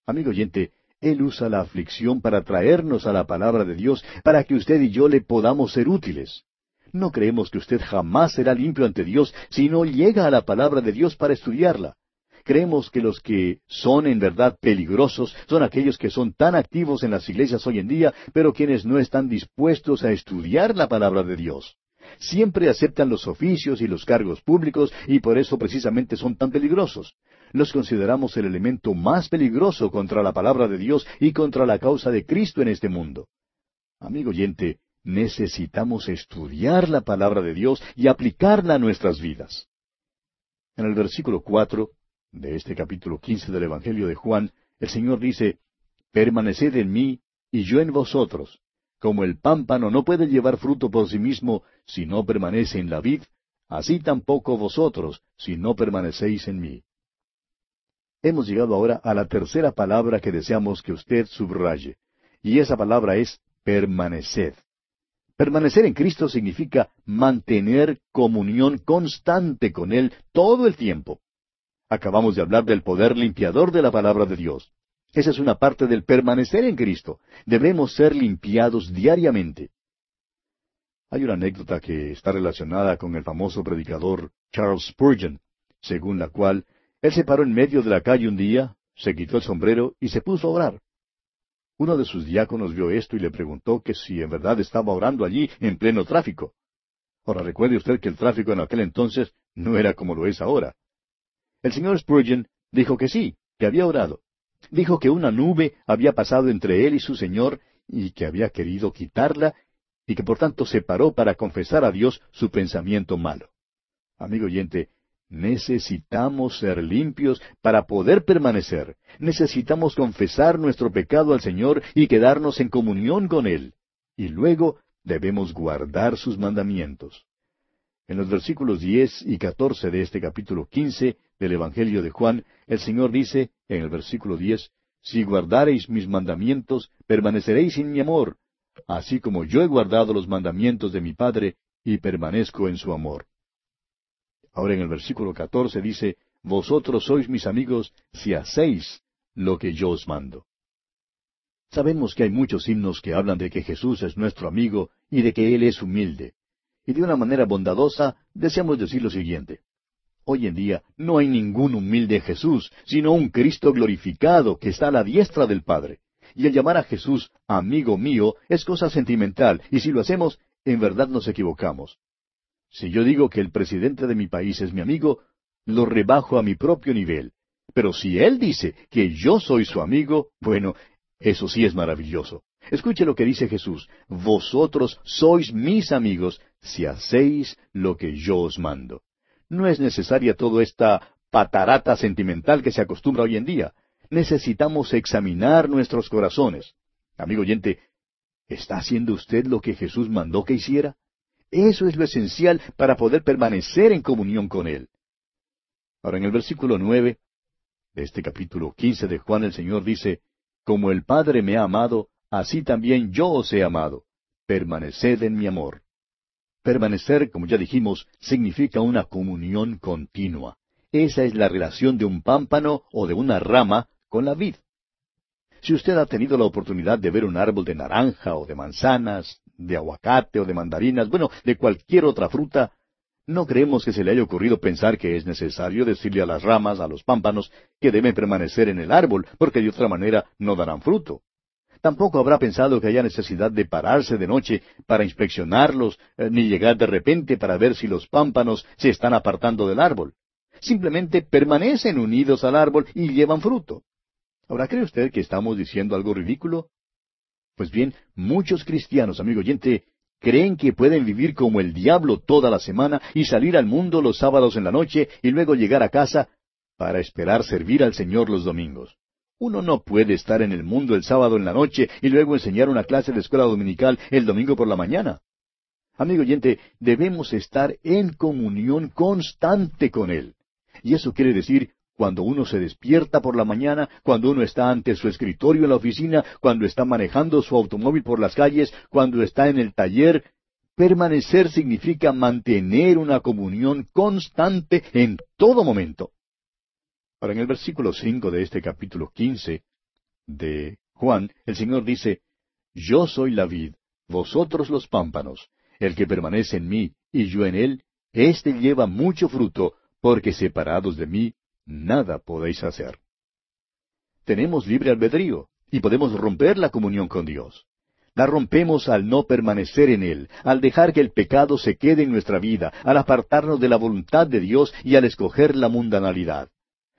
Amigo oyente, Él usa la aflicción para traernos a la palabra de Dios, para que usted y yo le podamos ser útiles. No creemos que usted jamás será limpio ante Dios si no llega a la palabra de Dios para estudiarla. Creemos que los que son en verdad peligrosos son aquellos que son tan activos en las iglesias hoy en día, pero quienes no están dispuestos a estudiar la palabra de Dios. siempre aceptan los oficios y los cargos públicos y por eso precisamente son tan peligrosos. Los consideramos el elemento más peligroso contra la palabra de Dios y contra la causa de Cristo en este mundo. Amigo oyente, necesitamos estudiar la palabra de Dios y aplicarla a nuestras vidas. En el versículo cuatro de este capítulo quince del Evangelio de Juan, el Señor dice, Permaneced en mí y yo en vosotros. Como el pámpano no puede llevar fruto por sí mismo si no permanece en la vid, así tampoco vosotros si no permanecéis en mí. Hemos llegado ahora a la tercera palabra que deseamos que usted subraye, y esa palabra es permaneced. Permanecer en Cristo significa mantener comunión constante con Él todo el tiempo. Acabamos de hablar del poder limpiador de la palabra de Dios. Esa es una parte del permanecer en Cristo. Debemos ser limpiados diariamente. Hay una anécdota que está relacionada con el famoso predicador Charles Spurgeon, según la cual él se paró en medio de la calle un día, se quitó el sombrero y se puso a orar. Uno de sus diáconos vio esto y le preguntó que si en verdad estaba orando allí en pleno tráfico. Ahora recuerde usted que el tráfico en aquel entonces no era como lo es ahora. El señor Spurgeon dijo que sí, que había orado dijo que una nube había pasado entre él y su Señor y que había querido quitarla y que por tanto se paró para confesar a Dios su pensamiento malo. Amigo oyente, necesitamos ser limpios para poder permanecer. Necesitamos confesar nuestro pecado al Señor y quedarnos en comunión con Él. Y luego debemos guardar sus mandamientos. En los versículos diez y catorce de este capítulo quince del Evangelio de Juan, el Señor dice, en el versículo diez, Si guardareis mis mandamientos, permaneceréis en mi amor, así como yo he guardado los mandamientos de mi Padre, y permanezco en su amor. Ahora en el versículo catorce dice, Vosotros sois mis amigos si hacéis lo que yo os mando. Sabemos que hay muchos himnos que hablan de que Jesús es nuestro amigo y de que Él es humilde. Y de una manera bondadosa deseamos decir lo siguiente. Hoy en día no hay ningún humilde Jesús, sino un Cristo glorificado que está a la diestra del Padre. Y el llamar a Jesús amigo mío es cosa sentimental, y si lo hacemos, en verdad nos equivocamos. Si yo digo que el presidente de mi país es mi amigo, lo rebajo a mi propio nivel. Pero si él dice que yo soy su amigo, bueno, eso sí es maravilloso. Escuche lo que dice Jesús, vosotros sois mis amigos si hacéis lo que yo os mando. No es necesaria toda esta patarata sentimental que se acostumbra hoy en día. Necesitamos examinar nuestros corazones. Amigo oyente, ¿está haciendo usted lo que Jesús mandó que hiciera? Eso es lo esencial para poder permanecer en comunión con Él. Ahora en el versículo nueve de este capítulo quince de Juan el Señor dice, Como el Padre me ha amado, así también yo os he amado. Permaneced en mi amor. Permanecer, como ya dijimos, significa una comunión continua. Esa es la relación de un pámpano o de una rama con la vid. Si usted ha tenido la oportunidad de ver un árbol de naranja o de manzanas, de aguacate o de mandarinas, bueno, de cualquier otra fruta, no creemos que se le haya ocurrido pensar que es necesario decirle a las ramas, a los pámpanos, que deben permanecer en el árbol, porque de otra manera no darán fruto. Tampoco habrá pensado que haya necesidad de pararse de noche para inspeccionarlos, eh, ni llegar de repente para ver si los pámpanos se están apartando del árbol. Simplemente permanecen unidos al árbol y llevan fruto. Ahora, ¿cree usted que estamos diciendo algo ridículo? Pues bien, muchos cristianos, amigo oyente, creen que pueden vivir como el diablo toda la semana y salir al mundo los sábados en la noche y luego llegar a casa para esperar servir al Señor los domingos. Uno no puede estar en el mundo el sábado en la noche y luego enseñar una clase de escuela dominical el domingo por la mañana. Amigo oyente, debemos estar en comunión constante con Él. Y eso quiere decir cuando uno se despierta por la mañana, cuando uno está ante su escritorio en la oficina, cuando está manejando su automóvil por las calles, cuando está en el taller. Permanecer significa mantener una comunión constante en todo momento. Ahora, en el versículo cinco de este capítulo quince de Juan, el Señor dice, Yo soy la vid, vosotros los pámpanos. El que permanece en mí y yo en él, éste lleva mucho fruto, porque separados de mí, nada podéis hacer. Tenemos libre albedrío y podemos romper la comunión con Dios. La rompemos al no permanecer en Él, al dejar que el pecado se quede en nuestra vida, al apartarnos de la voluntad de Dios y al escoger la mundanalidad.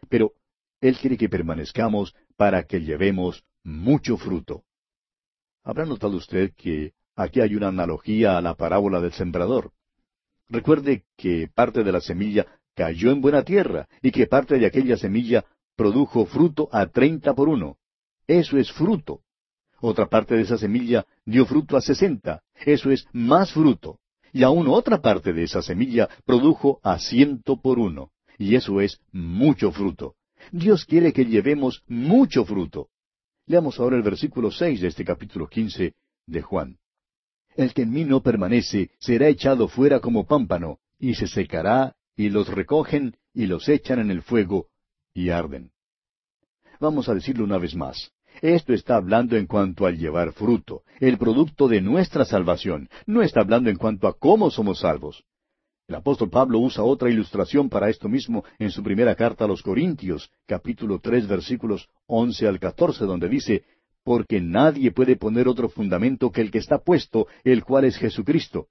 Pero Él quiere que permanezcamos para que llevemos mucho fruto. ¿Habrá notado usted que aquí hay una analogía a la parábola del sembrador? Recuerde que parte de la semilla cayó en buena tierra y que parte de aquella semilla produjo fruto a treinta por uno. Eso es fruto. Otra parte de esa semilla dio fruto a sesenta. Eso es más fruto. Y aún otra parte de esa semilla produjo a ciento por uno. Y eso es mucho fruto. Dios quiere que llevemos mucho fruto. Leamos ahora el versículo seis de este capítulo quince de Juan. El que en mí no permanece será echado fuera como pámpano, y se secará, y los recogen, y los echan en el fuego, y arden. Vamos a decirlo una vez más. Esto está hablando en cuanto al llevar fruto, el producto de nuestra salvación. No está hablando en cuanto a cómo somos salvos. El apóstol Pablo usa otra ilustración para esto mismo en su primera carta a los Corintios, capítulo tres, versículos once al catorce, donde dice, Porque nadie puede poner otro fundamento que el que está puesto, el cual es Jesucristo.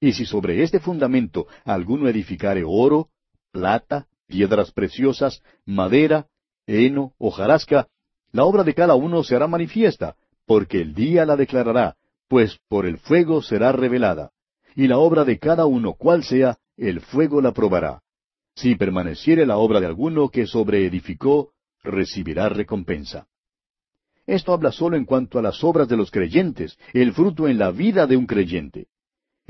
Y si sobre este fundamento alguno edificare oro, plata, piedras preciosas, madera, heno, hojarasca, la obra de cada uno se hará manifiesta, porque el día la declarará, pues por el fuego será revelada. Y la obra de cada uno, cual sea, el fuego la probará. Si permaneciere la obra de alguno que sobreedificó, recibirá recompensa. Esto habla solo en cuanto a las obras de los creyentes, el fruto en la vida de un creyente.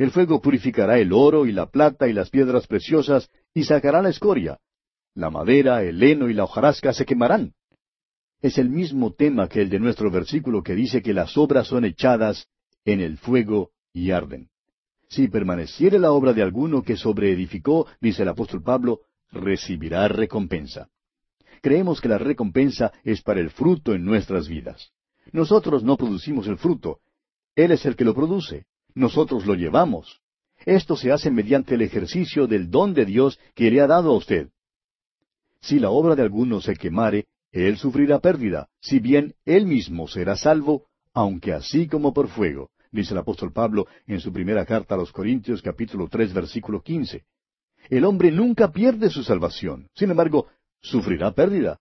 El fuego purificará el oro y la plata y las piedras preciosas y sacará la escoria. La madera, el heno y la hojarasca se quemarán. Es el mismo tema que el de nuestro versículo que dice que las obras son echadas en el fuego y arden. Si permaneciere la obra de alguno que sobreedificó, dice el apóstol Pablo, recibirá recompensa. Creemos que la recompensa es para el fruto en nuestras vidas. Nosotros no producimos el fruto, Él es el que lo produce, nosotros lo llevamos. Esto se hace mediante el ejercicio del don de Dios que le ha dado a usted. Si la obra de alguno se quemare, él sufrirá pérdida, si bien él mismo será salvo, aunque así como por fuego, dice el apóstol Pablo en su primera carta a los Corintios capítulo tres versículo quince. El hombre nunca pierde su salvación, sin embargo, sufrirá pérdida.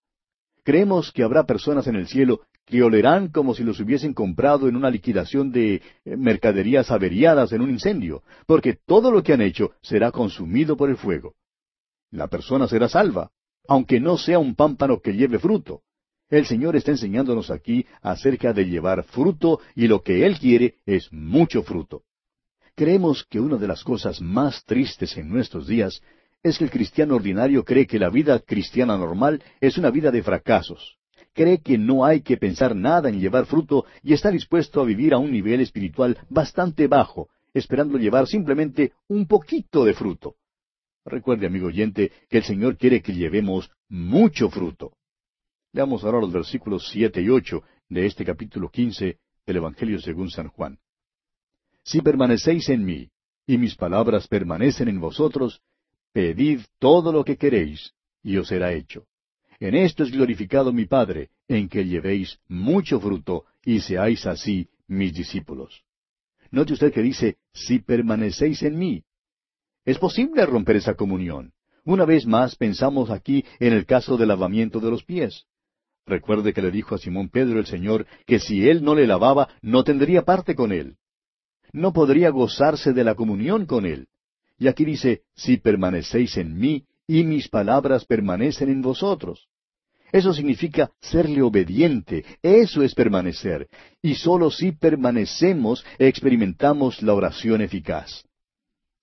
Creemos que habrá personas en el cielo que olerán como si los hubiesen comprado en una liquidación de eh, mercaderías averiadas en un incendio, porque todo lo que han hecho será consumido por el fuego. La persona será salva, aunque no sea un pámpano que lleve fruto. El Señor está enseñándonos aquí acerca de llevar fruto y lo que Él quiere es mucho fruto. Creemos que una de las cosas más tristes en nuestros días es que el cristiano ordinario cree que la vida cristiana normal es una vida de fracasos. Cree que no hay que pensar nada en llevar fruto y está dispuesto a vivir a un nivel espiritual bastante bajo, esperando llevar simplemente un poquito de fruto. Recuerde, amigo oyente, que el Señor quiere que llevemos mucho fruto. Leamos ahora los versículos siete y ocho de este capítulo quince del Evangelio según San Juan. Si permanecéis en mí, y mis palabras permanecen en vosotros, pedid todo lo que queréis, y os será hecho. En esto es glorificado mi Padre, en que llevéis mucho fruto, y seáis así mis discípulos. Note usted que dice, si permanecéis en mí, es posible romper esa comunión. Una vez más pensamos aquí en el caso del lavamiento de los pies. Recuerde que le dijo a Simón Pedro el Señor que si él no le lavaba, no tendría parte con él. No podría gozarse de la comunión con él. Y aquí dice, si permanecéis en mí y mis palabras permanecen en vosotros. Eso significa serle obediente, eso es permanecer. Y sólo si permanecemos experimentamos la oración eficaz.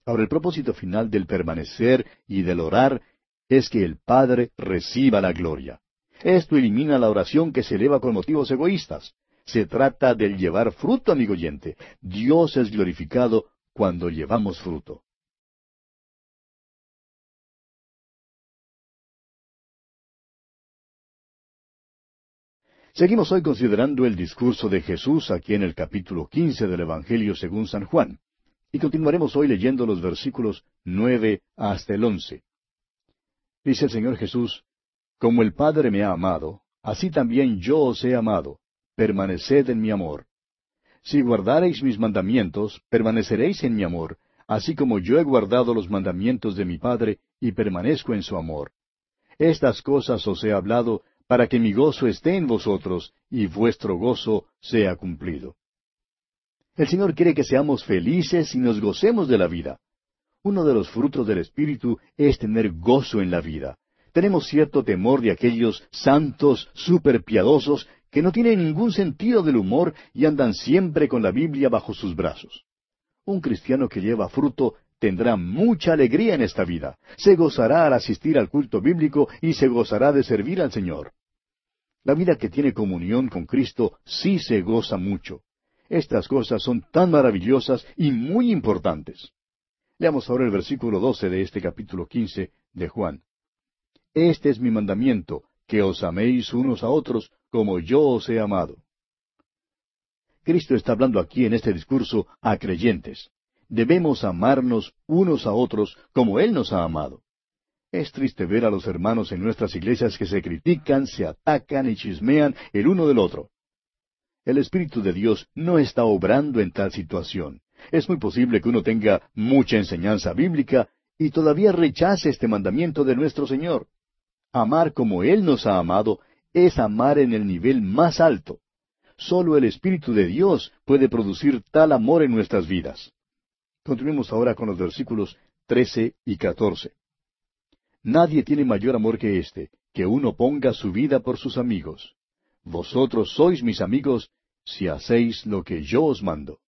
Ahora, el propósito final del permanecer y del orar es que el Padre reciba la gloria. Esto elimina la oración que se eleva con motivos egoístas. Se trata del llevar fruto, amigo oyente. Dios es glorificado cuando llevamos fruto. Seguimos hoy considerando el discurso de Jesús aquí en el capítulo quince del Evangelio según San Juan. Y continuaremos hoy leyendo los versículos nueve hasta el once. Dice el Señor Jesús, Como el Padre me ha amado, así también yo os he amado, permaneced en mi amor. Si guardareis mis mandamientos, permaneceréis en mi amor, así como yo he guardado los mandamientos de mi Padre y permanezco en su amor. Estas cosas os he hablado para que mi gozo esté en vosotros y vuestro gozo sea cumplido. El Señor quiere que seamos felices y nos gocemos de la vida. Uno de los frutos del Espíritu es tener gozo en la vida. Tenemos cierto temor de aquellos santos superpiadosos que no tienen ningún sentido del humor y andan siempre con la Biblia bajo sus brazos. Un cristiano que lleva fruto tendrá mucha alegría en esta vida, se gozará al asistir al culto bíblico y se gozará de servir al Señor. La vida que tiene comunión con Cristo sí se goza mucho. Estas cosas son tan maravillosas y muy importantes. Leamos ahora el versículo doce de este capítulo quince de Juan. Este es mi mandamiento, que os améis unos a otros como yo os he amado. Cristo está hablando aquí en este discurso a creyentes. Debemos amarnos unos a otros como Él nos ha amado. Es triste ver a los hermanos en nuestras iglesias que se critican, se atacan y chismean el uno del otro. El Espíritu de Dios no está obrando en tal situación. Es muy posible que uno tenga mucha enseñanza bíblica y todavía rechace este mandamiento de nuestro Señor. Amar como Él nos ha amado es amar en el nivel más alto. Solo el Espíritu de Dios puede producir tal amor en nuestras vidas. Continuemos ahora con los versículos trece y catorce. Nadie tiene mayor amor que éste, que uno ponga su vida por sus amigos. Vosotros sois mis amigos si hacéis lo que yo os mando.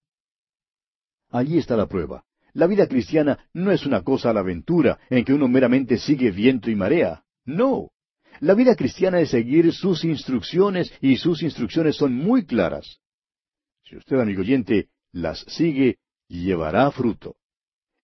Allí está la prueba. La vida cristiana no es una cosa a la aventura en que uno meramente sigue viento y marea. No. La vida cristiana es seguir sus instrucciones y sus instrucciones son muy claras. Si usted, amigo oyente, las sigue, llevará fruto.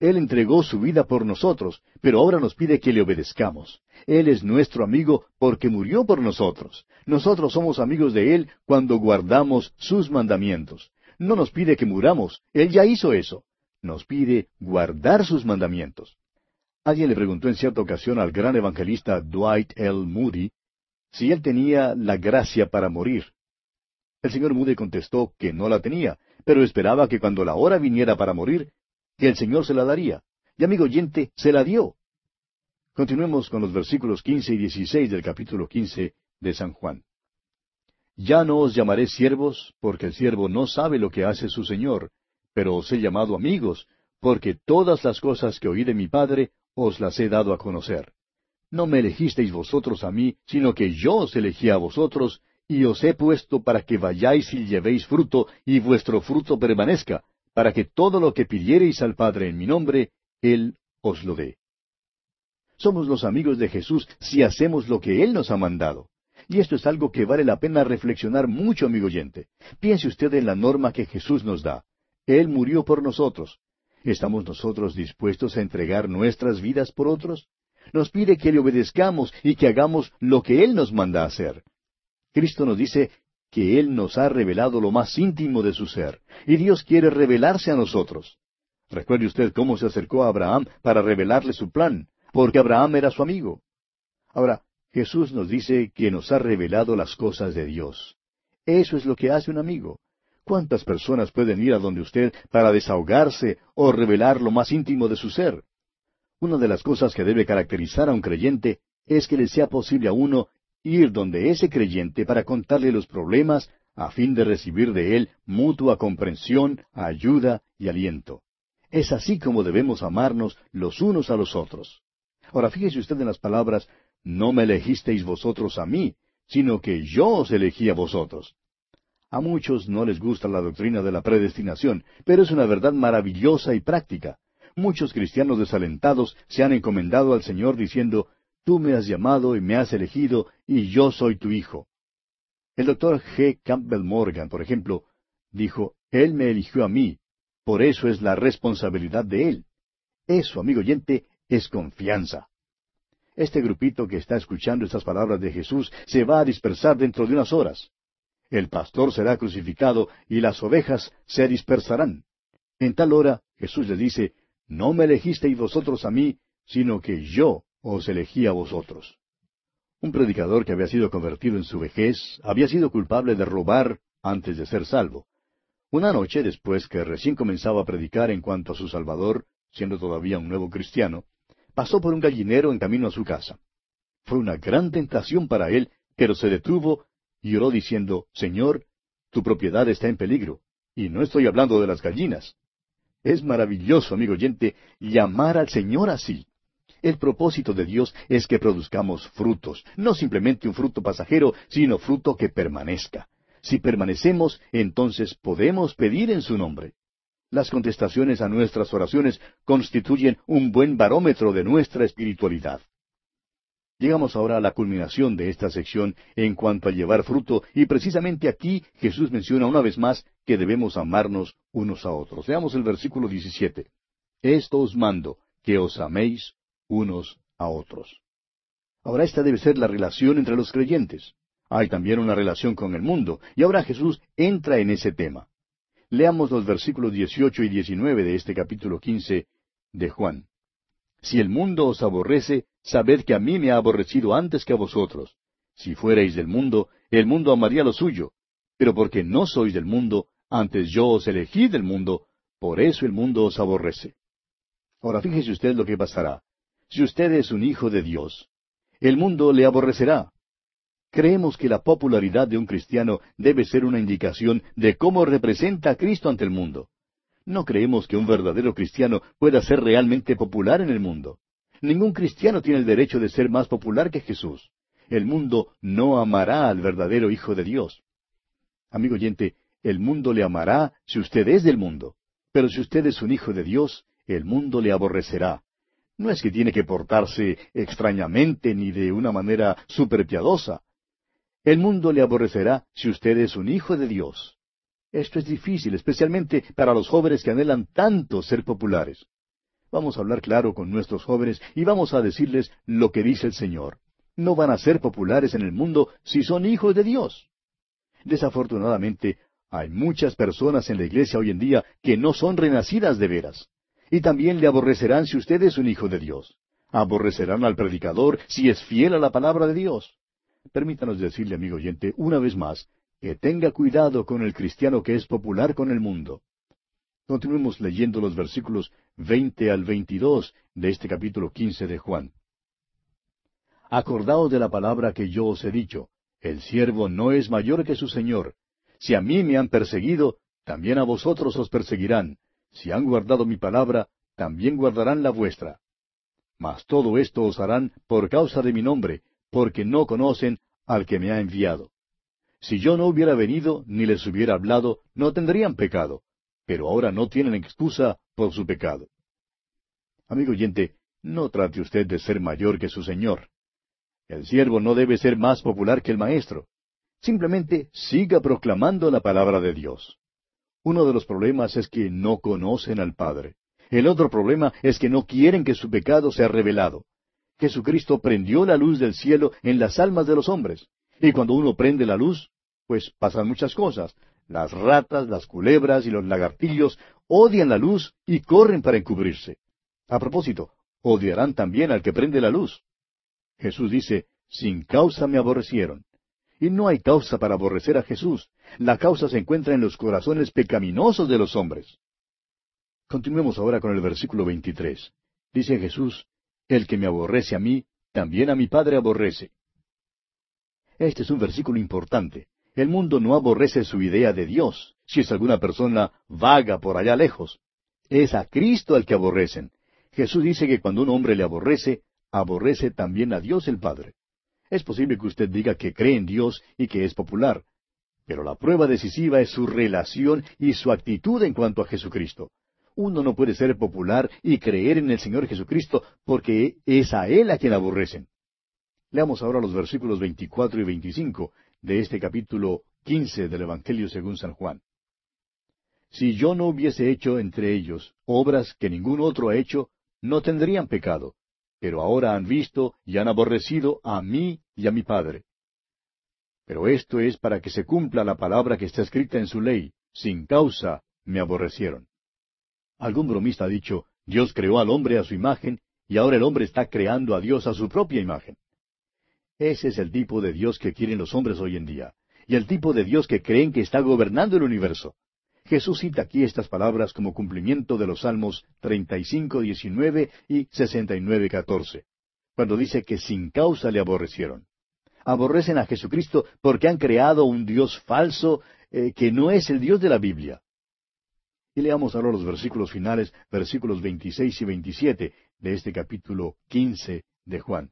Él entregó su vida por nosotros, pero ahora nos pide que le obedezcamos. Él es nuestro amigo porque murió por nosotros. Nosotros somos amigos de Él cuando guardamos sus mandamientos. No nos pide que muramos, Él ya hizo eso. Nos pide guardar sus mandamientos. Alguien le preguntó en cierta ocasión al gran evangelista Dwight L. Moody si él tenía la gracia para morir. El señor Moody contestó que no la tenía, pero esperaba que cuando la hora viniera para morir, que el Señor se la daría. Y amigo oyente, se la dio. Continuemos con los versículos quince y dieciséis del capítulo quince de San Juan. Ya no os llamaré siervos, porque el siervo no sabe lo que hace su Señor, pero os he llamado amigos, porque todas las cosas que oí de mi Padre os las he dado a conocer. No me elegisteis vosotros a mí, sino que yo os elegí a vosotros, y os he puesto para que vayáis y llevéis fruto, y vuestro fruto permanezca, para que todo lo que pidiereis al Padre en mi nombre, Él os lo dé. Somos los amigos de Jesús si hacemos lo que Él nos ha mandado. Y esto es algo que vale la pena reflexionar mucho, amigo oyente. Piense usted en la norma que Jesús nos da. Él murió por nosotros. ¿Estamos nosotros dispuestos a entregar nuestras vidas por otros? Nos pide que le obedezcamos y que hagamos lo que Él nos manda hacer. Cristo nos dice que Él nos ha revelado lo más íntimo de su ser, y Dios quiere revelarse a nosotros. Recuerde usted cómo se acercó a Abraham para revelarle su plan, porque Abraham era su amigo. Ahora, Jesús nos dice que nos ha revelado las cosas de Dios. Eso es lo que hace un amigo. ¿Cuántas personas pueden ir a donde usted para desahogarse o revelar lo más íntimo de su ser? Una de las cosas que debe caracterizar a un creyente es que le sea posible a uno ir donde ese creyente para contarle los problemas a fin de recibir de él mutua comprensión, ayuda y aliento. Es así como debemos amarnos los unos a los otros. Ahora fíjese usted en las palabras, no me elegisteis vosotros a mí, sino que yo os elegí a vosotros. A muchos no les gusta la doctrina de la predestinación, pero es una verdad maravillosa y práctica. Muchos cristianos desalentados se han encomendado al Señor diciendo, Tú me has llamado y me has elegido, y yo soy tu hijo. El doctor G. Campbell Morgan, por ejemplo, dijo, Él me eligió a mí, por eso es la responsabilidad de Él. Eso, amigo oyente, es confianza. Este grupito que está escuchando estas palabras de Jesús se va a dispersar dentro de unas horas. El pastor será crucificado y las ovejas se dispersarán. En tal hora Jesús le dice, No me elegisteis vosotros a mí, sino que yo os elegí a vosotros. Un predicador que había sido convertido en su vejez había sido culpable de robar antes de ser salvo. Una noche, después que recién comenzaba a predicar en cuanto a su Salvador, siendo todavía un nuevo cristiano, pasó por un gallinero en camino a su casa. Fue una gran tentación para él, pero se detuvo y oró diciendo, Señor, tu propiedad está en peligro. Y no estoy hablando de las gallinas. Es maravilloso, amigo oyente, llamar al Señor así. El propósito de Dios es que produzcamos frutos, no simplemente un fruto pasajero, sino fruto que permanezca. Si permanecemos, entonces podemos pedir en su nombre. Las contestaciones a nuestras oraciones constituyen un buen barómetro de nuestra espiritualidad. Llegamos ahora a la culminación de esta sección en cuanto a llevar fruto, y precisamente aquí Jesús menciona una vez más que debemos amarnos unos a otros. Veamos el versículo 17. Esto os mando, que os améis unos a otros. Ahora esta debe ser la relación entre los creyentes. Hay también una relación con el mundo, y ahora Jesús entra en ese tema. Leamos los versículos 18 y 19 de este capítulo 15 de Juan. Si el mundo os aborrece, sabed que a mí me ha aborrecido antes que a vosotros. Si fuerais del mundo, el mundo amaría lo suyo. Pero porque no sois del mundo, antes yo os elegí del mundo, por eso el mundo os aborrece. Ahora fíjese usted lo que pasará. Si usted es un hijo de Dios, el mundo le aborrecerá, Creemos que la popularidad de un cristiano debe ser una indicación de cómo representa a Cristo ante el mundo. No creemos que un verdadero cristiano pueda ser realmente popular en el mundo. Ningún cristiano tiene el derecho de ser más popular que Jesús. El mundo no amará al verdadero Hijo de Dios. Amigo oyente, el mundo le amará si usted es del mundo. Pero si usted es un hijo de Dios, el mundo le aborrecerá. No es que tiene que portarse extrañamente ni de una manera superpiadosa. El mundo le aborrecerá si usted es un hijo de Dios. Esto es difícil, especialmente para los jóvenes que anhelan tanto ser populares. Vamos a hablar claro con nuestros jóvenes y vamos a decirles lo que dice el Señor. No van a ser populares en el mundo si son hijos de Dios. Desafortunadamente, hay muchas personas en la iglesia hoy en día que no son renacidas de veras. Y también le aborrecerán si usted es un hijo de Dios. Aborrecerán al predicador si es fiel a la palabra de Dios. Permítanos decirle, amigo oyente, una vez más, que tenga cuidado con el cristiano que es popular con el mundo. Continuemos leyendo los versículos veinte al veintidós de este capítulo quince de Juan. Acordaos de la palabra que yo os he dicho, el siervo no es mayor que su Señor. Si a mí me han perseguido, también a vosotros os perseguirán. Si han guardado mi palabra, también guardarán la vuestra. Mas todo esto os harán por causa de mi nombre, porque no conocen al que me ha enviado. Si yo no hubiera venido ni les hubiera hablado, no tendrían pecado, pero ahora no tienen excusa por su pecado. Amigo oyente, no trate usted de ser mayor que su Señor. El siervo no debe ser más popular que el maestro. Simplemente siga proclamando la palabra de Dios. Uno de los problemas es que no conocen al Padre. El otro problema es que no quieren que su pecado sea revelado. Jesucristo prendió la luz del cielo en las almas de los hombres. Y cuando uno prende la luz, pues pasan muchas cosas. Las ratas, las culebras y los lagartillos odian la luz y corren para encubrirse. A propósito, odiarán también al que prende la luz. Jesús dice, sin causa me aborrecieron. Y no hay causa para aborrecer a Jesús. La causa se encuentra en los corazones pecaminosos de los hombres. Continuemos ahora con el versículo 23. Dice Jesús, el que me aborrece a mí, también a mi Padre aborrece. Este es un versículo importante. El mundo no aborrece su idea de Dios, si es alguna persona vaga por allá lejos. Es a Cristo al que aborrecen. Jesús dice que cuando un hombre le aborrece, aborrece también a Dios el Padre. Es posible que usted diga que cree en Dios y que es popular, pero la prueba decisiva es su relación y su actitud en cuanto a Jesucristo. Uno no puede ser popular y creer en el Señor Jesucristo porque es a Él a quien aborrecen. Leamos ahora los versículos 24 y 25 de este capítulo 15 del Evangelio según San Juan. Si yo no hubiese hecho entre ellos obras que ningún otro ha hecho, no tendrían pecado, pero ahora han visto y han aborrecido a mí y a mi Padre. Pero esto es para que se cumpla la palabra que está escrita en su ley, sin causa me aborrecieron. Algún bromista ha dicho, Dios creó al hombre a su imagen y ahora el hombre está creando a Dios a su propia imagen. Ese es el tipo de Dios que quieren los hombres hoy en día, y el tipo de Dios que creen que está gobernando el universo. Jesús cita aquí estas palabras como cumplimiento de los Salmos 35, 19 y 69, 14, cuando dice que sin causa le aborrecieron. Aborrecen a Jesucristo porque han creado un Dios falso eh, que no es el Dios de la Biblia. Y leamos ahora los versículos finales, versículos 26 y 27 de este capítulo 15 de Juan.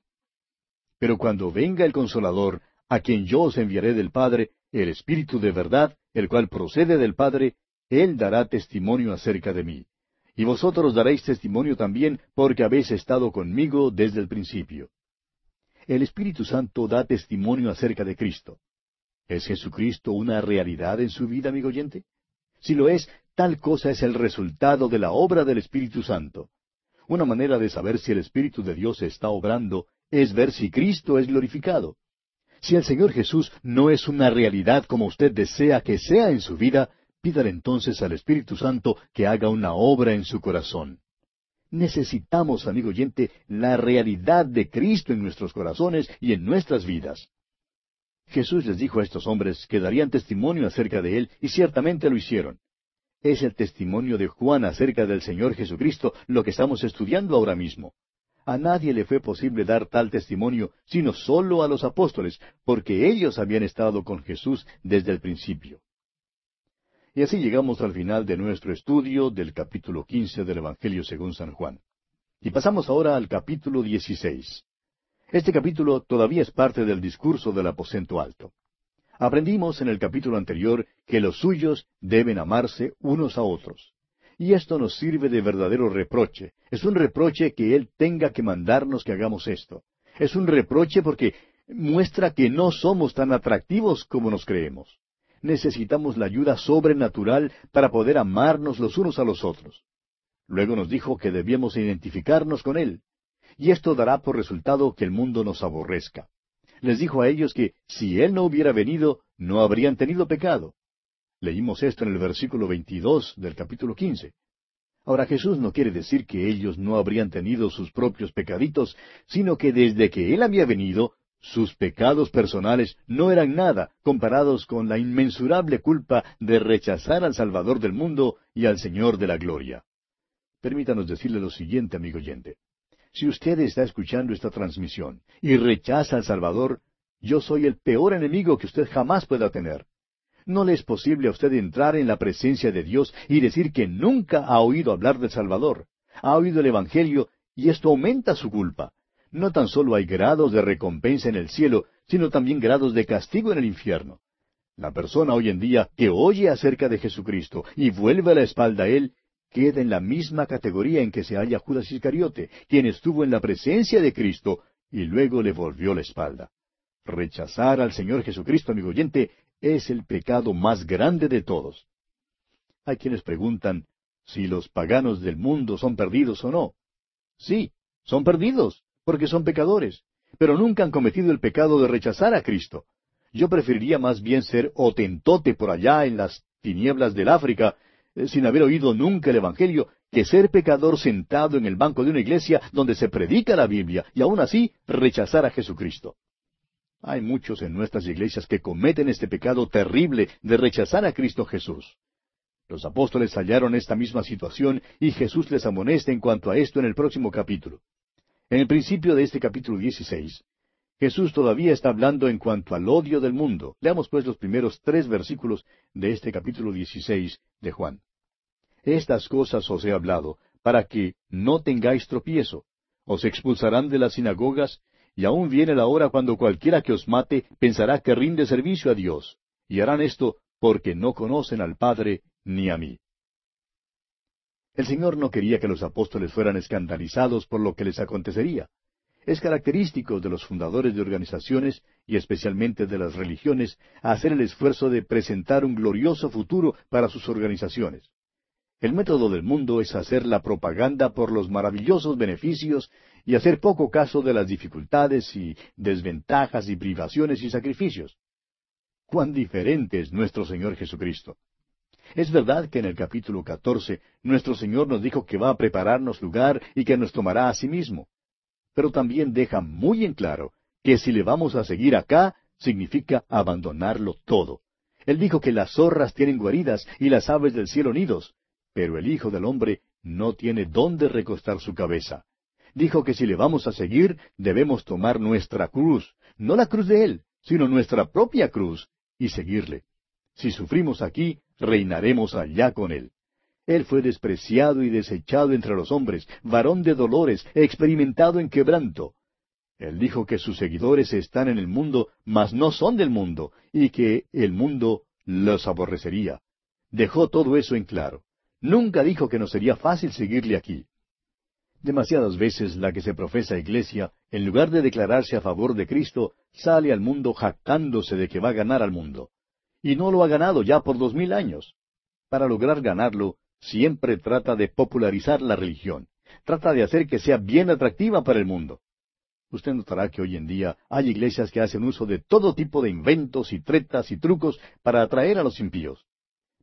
Pero cuando venga el Consolador, a quien yo os enviaré del Padre, el Espíritu de verdad, el cual procede del Padre, Él dará testimonio acerca de mí. Y vosotros daréis testimonio también porque habéis estado conmigo desde el principio. El Espíritu Santo da testimonio acerca de Cristo. ¿Es Jesucristo una realidad en su vida, amigo oyente? Si lo es, tal cosa es el resultado de la obra del Espíritu Santo. Una manera de saber si el Espíritu de Dios está obrando es ver si Cristo es glorificado. Si el Señor Jesús no es una realidad como usted desea que sea en su vida, pídale entonces al Espíritu Santo que haga una obra en su corazón. Necesitamos, amigo oyente, la realidad de Cristo en nuestros corazones y en nuestras vidas. Jesús les dijo a estos hombres que darían testimonio acerca de Él, y ciertamente lo hicieron. Es el testimonio de Juan acerca del Señor Jesucristo lo que estamos estudiando ahora mismo. A nadie le fue posible dar tal testimonio, sino solo a los apóstoles, porque ellos habían estado con Jesús desde el principio. Y así llegamos al final de nuestro estudio del capítulo quince del Evangelio según San Juan. Y pasamos ahora al capítulo dieciséis. Este capítulo todavía es parte del discurso del aposento alto. Aprendimos en el capítulo anterior que los suyos deben amarse unos a otros. Y esto nos sirve de verdadero reproche. Es un reproche que Él tenga que mandarnos que hagamos esto. Es un reproche porque muestra que no somos tan atractivos como nos creemos necesitamos la ayuda sobrenatural para poder amarnos los unos a los otros. Luego nos dijo que debíamos identificarnos con Él, y esto dará por resultado que el mundo nos aborrezca. Les dijo a ellos que si Él no hubiera venido, no habrían tenido pecado. Leímos esto en el versículo 22 del capítulo 15. Ahora Jesús no quiere decir que ellos no habrían tenido sus propios pecaditos, sino que desde que Él había venido, sus pecados personales no eran nada comparados con la inmensurable culpa de rechazar al Salvador del mundo y al Señor de la gloria. Permítanos decirle lo siguiente, amigo oyente. Si usted está escuchando esta transmisión y rechaza al Salvador, yo soy el peor enemigo que usted jamás pueda tener. No le es posible a usted entrar en la presencia de Dios y decir que nunca ha oído hablar del Salvador, ha oído el Evangelio, y esto aumenta su culpa no tan solo hay grados de recompensa en el cielo, sino también grados de castigo en el infierno. La persona hoy en día que oye acerca de Jesucristo y vuelve la espalda a Él, queda en la misma categoría en que se halla Judas Iscariote, quien estuvo en la presencia de Cristo y luego le volvió la espalda. Rechazar al Señor Jesucristo, amigo oyente, es el pecado más grande de todos. Hay quienes preguntan si los paganos del mundo son perdidos o no. Sí, son perdidos porque son pecadores, pero nunca han cometido el pecado de rechazar a Cristo. Yo preferiría más bien ser otentote por allá en las tinieblas del África, eh, sin haber oído nunca el Evangelio, que ser pecador sentado en el banco de una iglesia donde se predica la Biblia y aún así rechazar a Jesucristo. Hay muchos en nuestras iglesias que cometen este pecado terrible de rechazar a Cristo Jesús. Los apóstoles hallaron esta misma situación y Jesús les amonesta en cuanto a esto en el próximo capítulo. En el principio de este capítulo 16, Jesús todavía está hablando en cuanto al odio del mundo. Leamos pues los primeros tres versículos de este capítulo 16 de Juan. Estas cosas os he hablado, para que no tengáis tropiezo. Os expulsarán de las sinagogas, y aún viene la hora cuando cualquiera que os mate pensará que rinde servicio a Dios. Y harán esto porque no conocen al Padre ni a mí. El Señor no quería que los apóstoles fueran escandalizados por lo que les acontecería. Es característico de los fundadores de organizaciones, y especialmente de las religiones, hacer el esfuerzo de presentar un glorioso futuro para sus organizaciones. El método del mundo es hacer la propaganda por los maravillosos beneficios y hacer poco caso de las dificultades y desventajas y privaciones y sacrificios. Cuán diferente es nuestro Señor Jesucristo. Es verdad que en el capítulo catorce nuestro Señor nos dijo que va a prepararnos lugar y que nos tomará a sí mismo. Pero también deja muy en claro que si le vamos a seguir acá, significa abandonarlo todo. Él dijo que las zorras tienen guaridas y las aves del cielo nidos, pero el Hijo del Hombre no tiene dónde recostar su cabeza. Dijo que si le vamos a seguir, debemos tomar nuestra cruz, no la cruz de Él, sino nuestra propia cruz, y seguirle. Si sufrimos aquí, reinaremos allá con Él. Él fue despreciado y desechado entre los hombres, varón de dolores, experimentado en quebranto. Él dijo que sus seguidores están en el mundo, mas no son del mundo, y que el mundo los aborrecería. Dejó todo eso en claro. Nunca dijo que no sería fácil seguirle aquí. Demasiadas veces la que se profesa iglesia, en lugar de declararse a favor de Cristo, sale al mundo jactándose de que va a ganar al mundo. Y no lo ha ganado ya por dos mil años. Para lograr ganarlo, siempre trata de popularizar la religión. Trata de hacer que sea bien atractiva para el mundo. Usted notará que hoy en día hay iglesias que hacen uso de todo tipo de inventos y tretas y trucos para atraer a los impíos.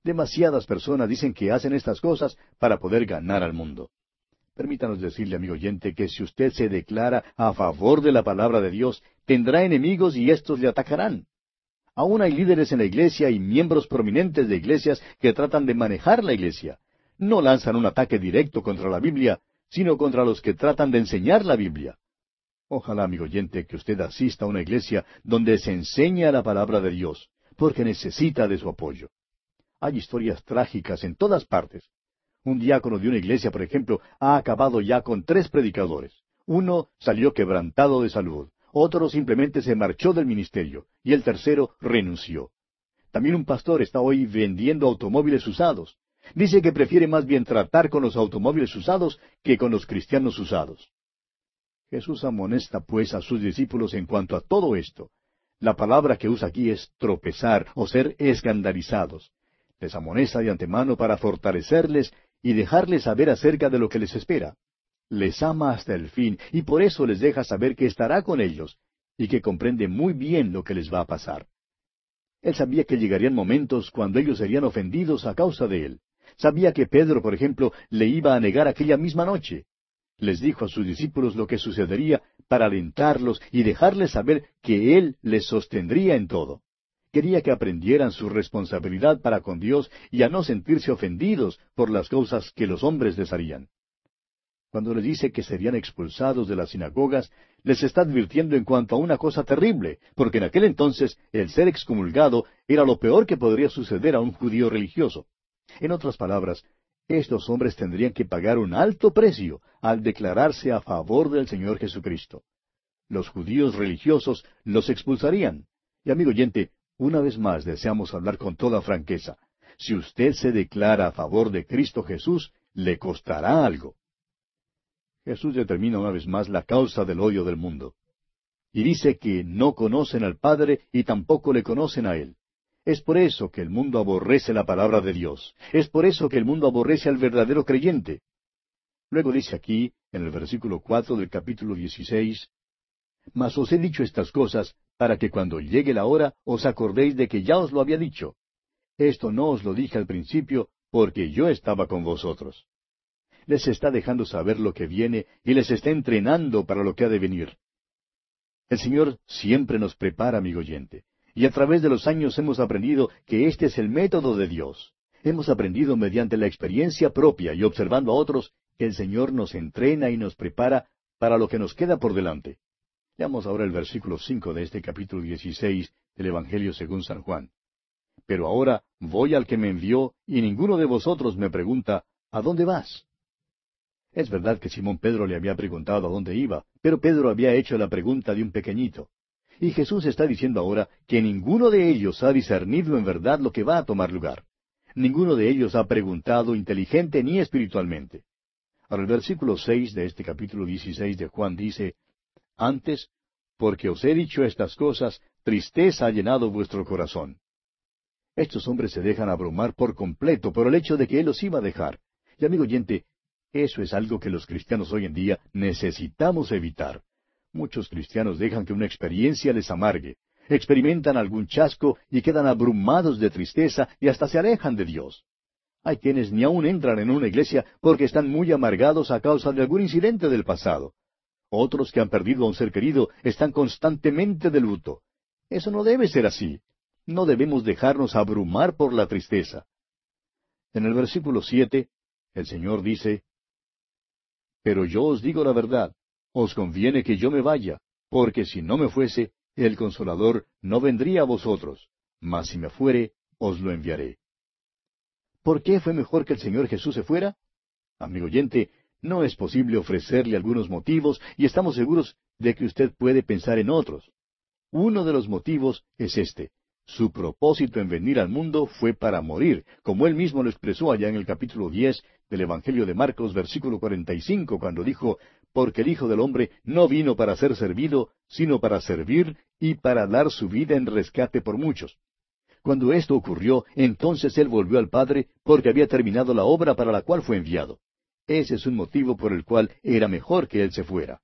Demasiadas personas dicen que hacen estas cosas para poder ganar al mundo. Permítanos decirle, amigo oyente, que si usted se declara a favor de la palabra de Dios, tendrá enemigos y éstos le atacarán. Aún hay líderes en la iglesia y miembros prominentes de iglesias que tratan de manejar la iglesia. No lanzan un ataque directo contra la Biblia, sino contra los que tratan de enseñar la Biblia. Ojalá, amigo oyente, que usted asista a una iglesia donde se enseña la palabra de Dios, porque necesita de su apoyo. Hay historias trágicas en todas partes. Un diácono de una iglesia, por ejemplo, ha acabado ya con tres predicadores. Uno salió quebrantado de salud, otro simplemente se marchó del ministerio, y el tercero renunció. También un pastor está hoy vendiendo automóviles usados. Dice que prefiere más bien tratar con los automóviles usados que con los cristianos usados. Jesús amonesta pues a sus discípulos en cuanto a todo esto. La palabra que usa aquí es tropezar o ser escandalizados. Les amonesta de antemano para fortalecerles y dejarles saber acerca de lo que les espera. Les ama hasta el fin y por eso les deja saber que estará con ellos y que comprende muy bien lo que les va a pasar. Él sabía que llegarían momentos cuando ellos serían ofendidos a causa de él. Sabía que Pedro, por ejemplo, le iba a negar aquella misma noche les dijo a sus discípulos lo que sucedería para alentarlos y dejarles saber que Él les sostendría en todo. Quería que aprendieran su responsabilidad para con Dios y a no sentirse ofendidos por las cosas que los hombres les harían. Cuando les dice que serían expulsados de las sinagogas, les está advirtiendo en cuanto a una cosa terrible, porque en aquel entonces el ser excomulgado era lo peor que podría suceder a un judío religioso. En otras palabras, estos hombres tendrían que pagar un alto precio al declararse a favor del Señor Jesucristo. Los judíos religiosos los expulsarían. Y amigo oyente, una vez más deseamos hablar con toda franqueza. Si usted se declara a favor de Cristo Jesús, le costará algo. Jesús determina una vez más la causa del odio del mundo. Y dice que no conocen al Padre y tampoco le conocen a Él. Es por eso que el mundo aborrece la palabra de Dios. Es por eso que el mundo aborrece al verdadero creyente. Luego dice aquí, en el versículo cuatro del capítulo dieciséis, Mas os he dicho estas cosas para que cuando llegue la hora os acordéis de que ya os lo había dicho. Esto no os lo dije al principio, porque yo estaba con vosotros. Les está dejando saber lo que viene y les está entrenando para lo que ha de venir. El Señor siempre nos prepara, amigo oyente. Y a través de los años hemos aprendido que este es el método de Dios. Hemos aprendido mediante la experiencia propia y observando a otros que el Señor nos entrena y nos prepara para lo que nos queda por delante. Leamos ahora el versículo cinco de este capítulo dieciséis del Evangelio según San Juan. Pero ahora voy al que me envió, y ninguno de vosotros me pregunta, ¿A dónde vas? Es verdad que Simón Pedro le había preguntado a dónde iba, pero Pedro había hecho la pregunta de un pequeñito. Y Jesús está diciendo ahora que ninguno de ellos ha discernido en verdad lo que va a tomar lugar. Ninguno de ellos ha preguntado inteligente ni espiritualmente. Ahora el versículo seis de este capítulo dieciséis de Juan dice, Antes, porque os he dicho estas cosas, tristeza ha llenado vuestro corazón. Estos hombres se dejan abrumar por completo por el hecho de que Él los iba a dejar. Y amigo oyente, eso es algo que los cristianos hoy en día necesitamos evitar. Muchos cristianos dejan que una experiencia les amargue, experimentan algún chasco y quedan abrumados de tristeza y hasta se alejan de Dios. Hay quienes ni aun entran en una iglesia porque están muy amargados a causa de algún incidente del pasado. Otros que han perdido a un ser querido están constantemente de luto. Eso no debe ser así. no debemos dejarnos abrumar por la tristeza. En el versículo siete, el Señor dice, Pero yo os digo la verdad, os conviene que yo me vaya, porque si no me fuese, el consolador no vendría a vosotros, mas si me fuere, os lo enviaré. ¿Por qué fue mejor que el Señor Jesús se fuera? Amigo oyente, no es posible ofrecerle algunos motivos y estamos seguros de que usted puede pensar en otros. Uno de los motivos es este. Su propósito en venir al mundo fue para morir, como él mismo lo expresó allá en el capítulo diez del Evangelio de Marcos, versículo cuarenta y cinco, cuando dijo, porque el Hijo del Hombre no vino para ser servido, sino para servir y para dar su vida en rescate por muchos. Cuando esto ocurrió, entonces él volvió al Padre porque había terminado la obra para la cual fue enviado. Ese es un motivo por el cual era mejor que él se fuera.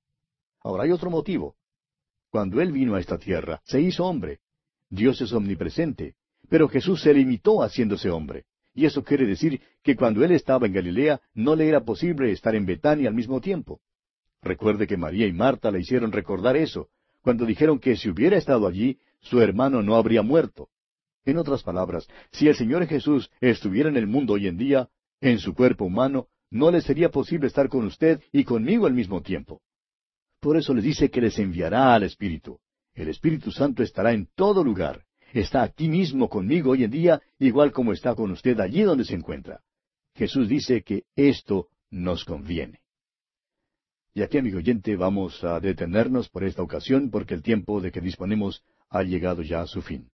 Ahora hay otro motivo. Cuando él vino a esta tierra, se hizo hombre. Dios es omnipresente, pero Jesús se limitó haciéndose hombre. Y eso quiere decir que cuando él estaba en Galilea no le era posible estar en Betania al mismo tiempo. Recuerde que María y Marta le hicieron recordar eso, cuando dijeron que si hubiera estado allí, su hermano no habría muerto. En otras palabras, si el Señor Jesús estuviera en el mundo hoy en día, en su cuerpo humano, no le sería posible estar con usted y conmigo al mismo tiempo. Por eso les dice que les enviará al Espíritu. El Espíritu Santo estará en todo lugar. Está aquí mismo conmigo hoy en día, igual como está con usted allí donde se encuentra. Jesús dice que esto nos conviene. Y aquí, amigo oyente, vamos a detenernos por esta ocasión porque el tiempo de que disponemos ha llegado ya a su fin.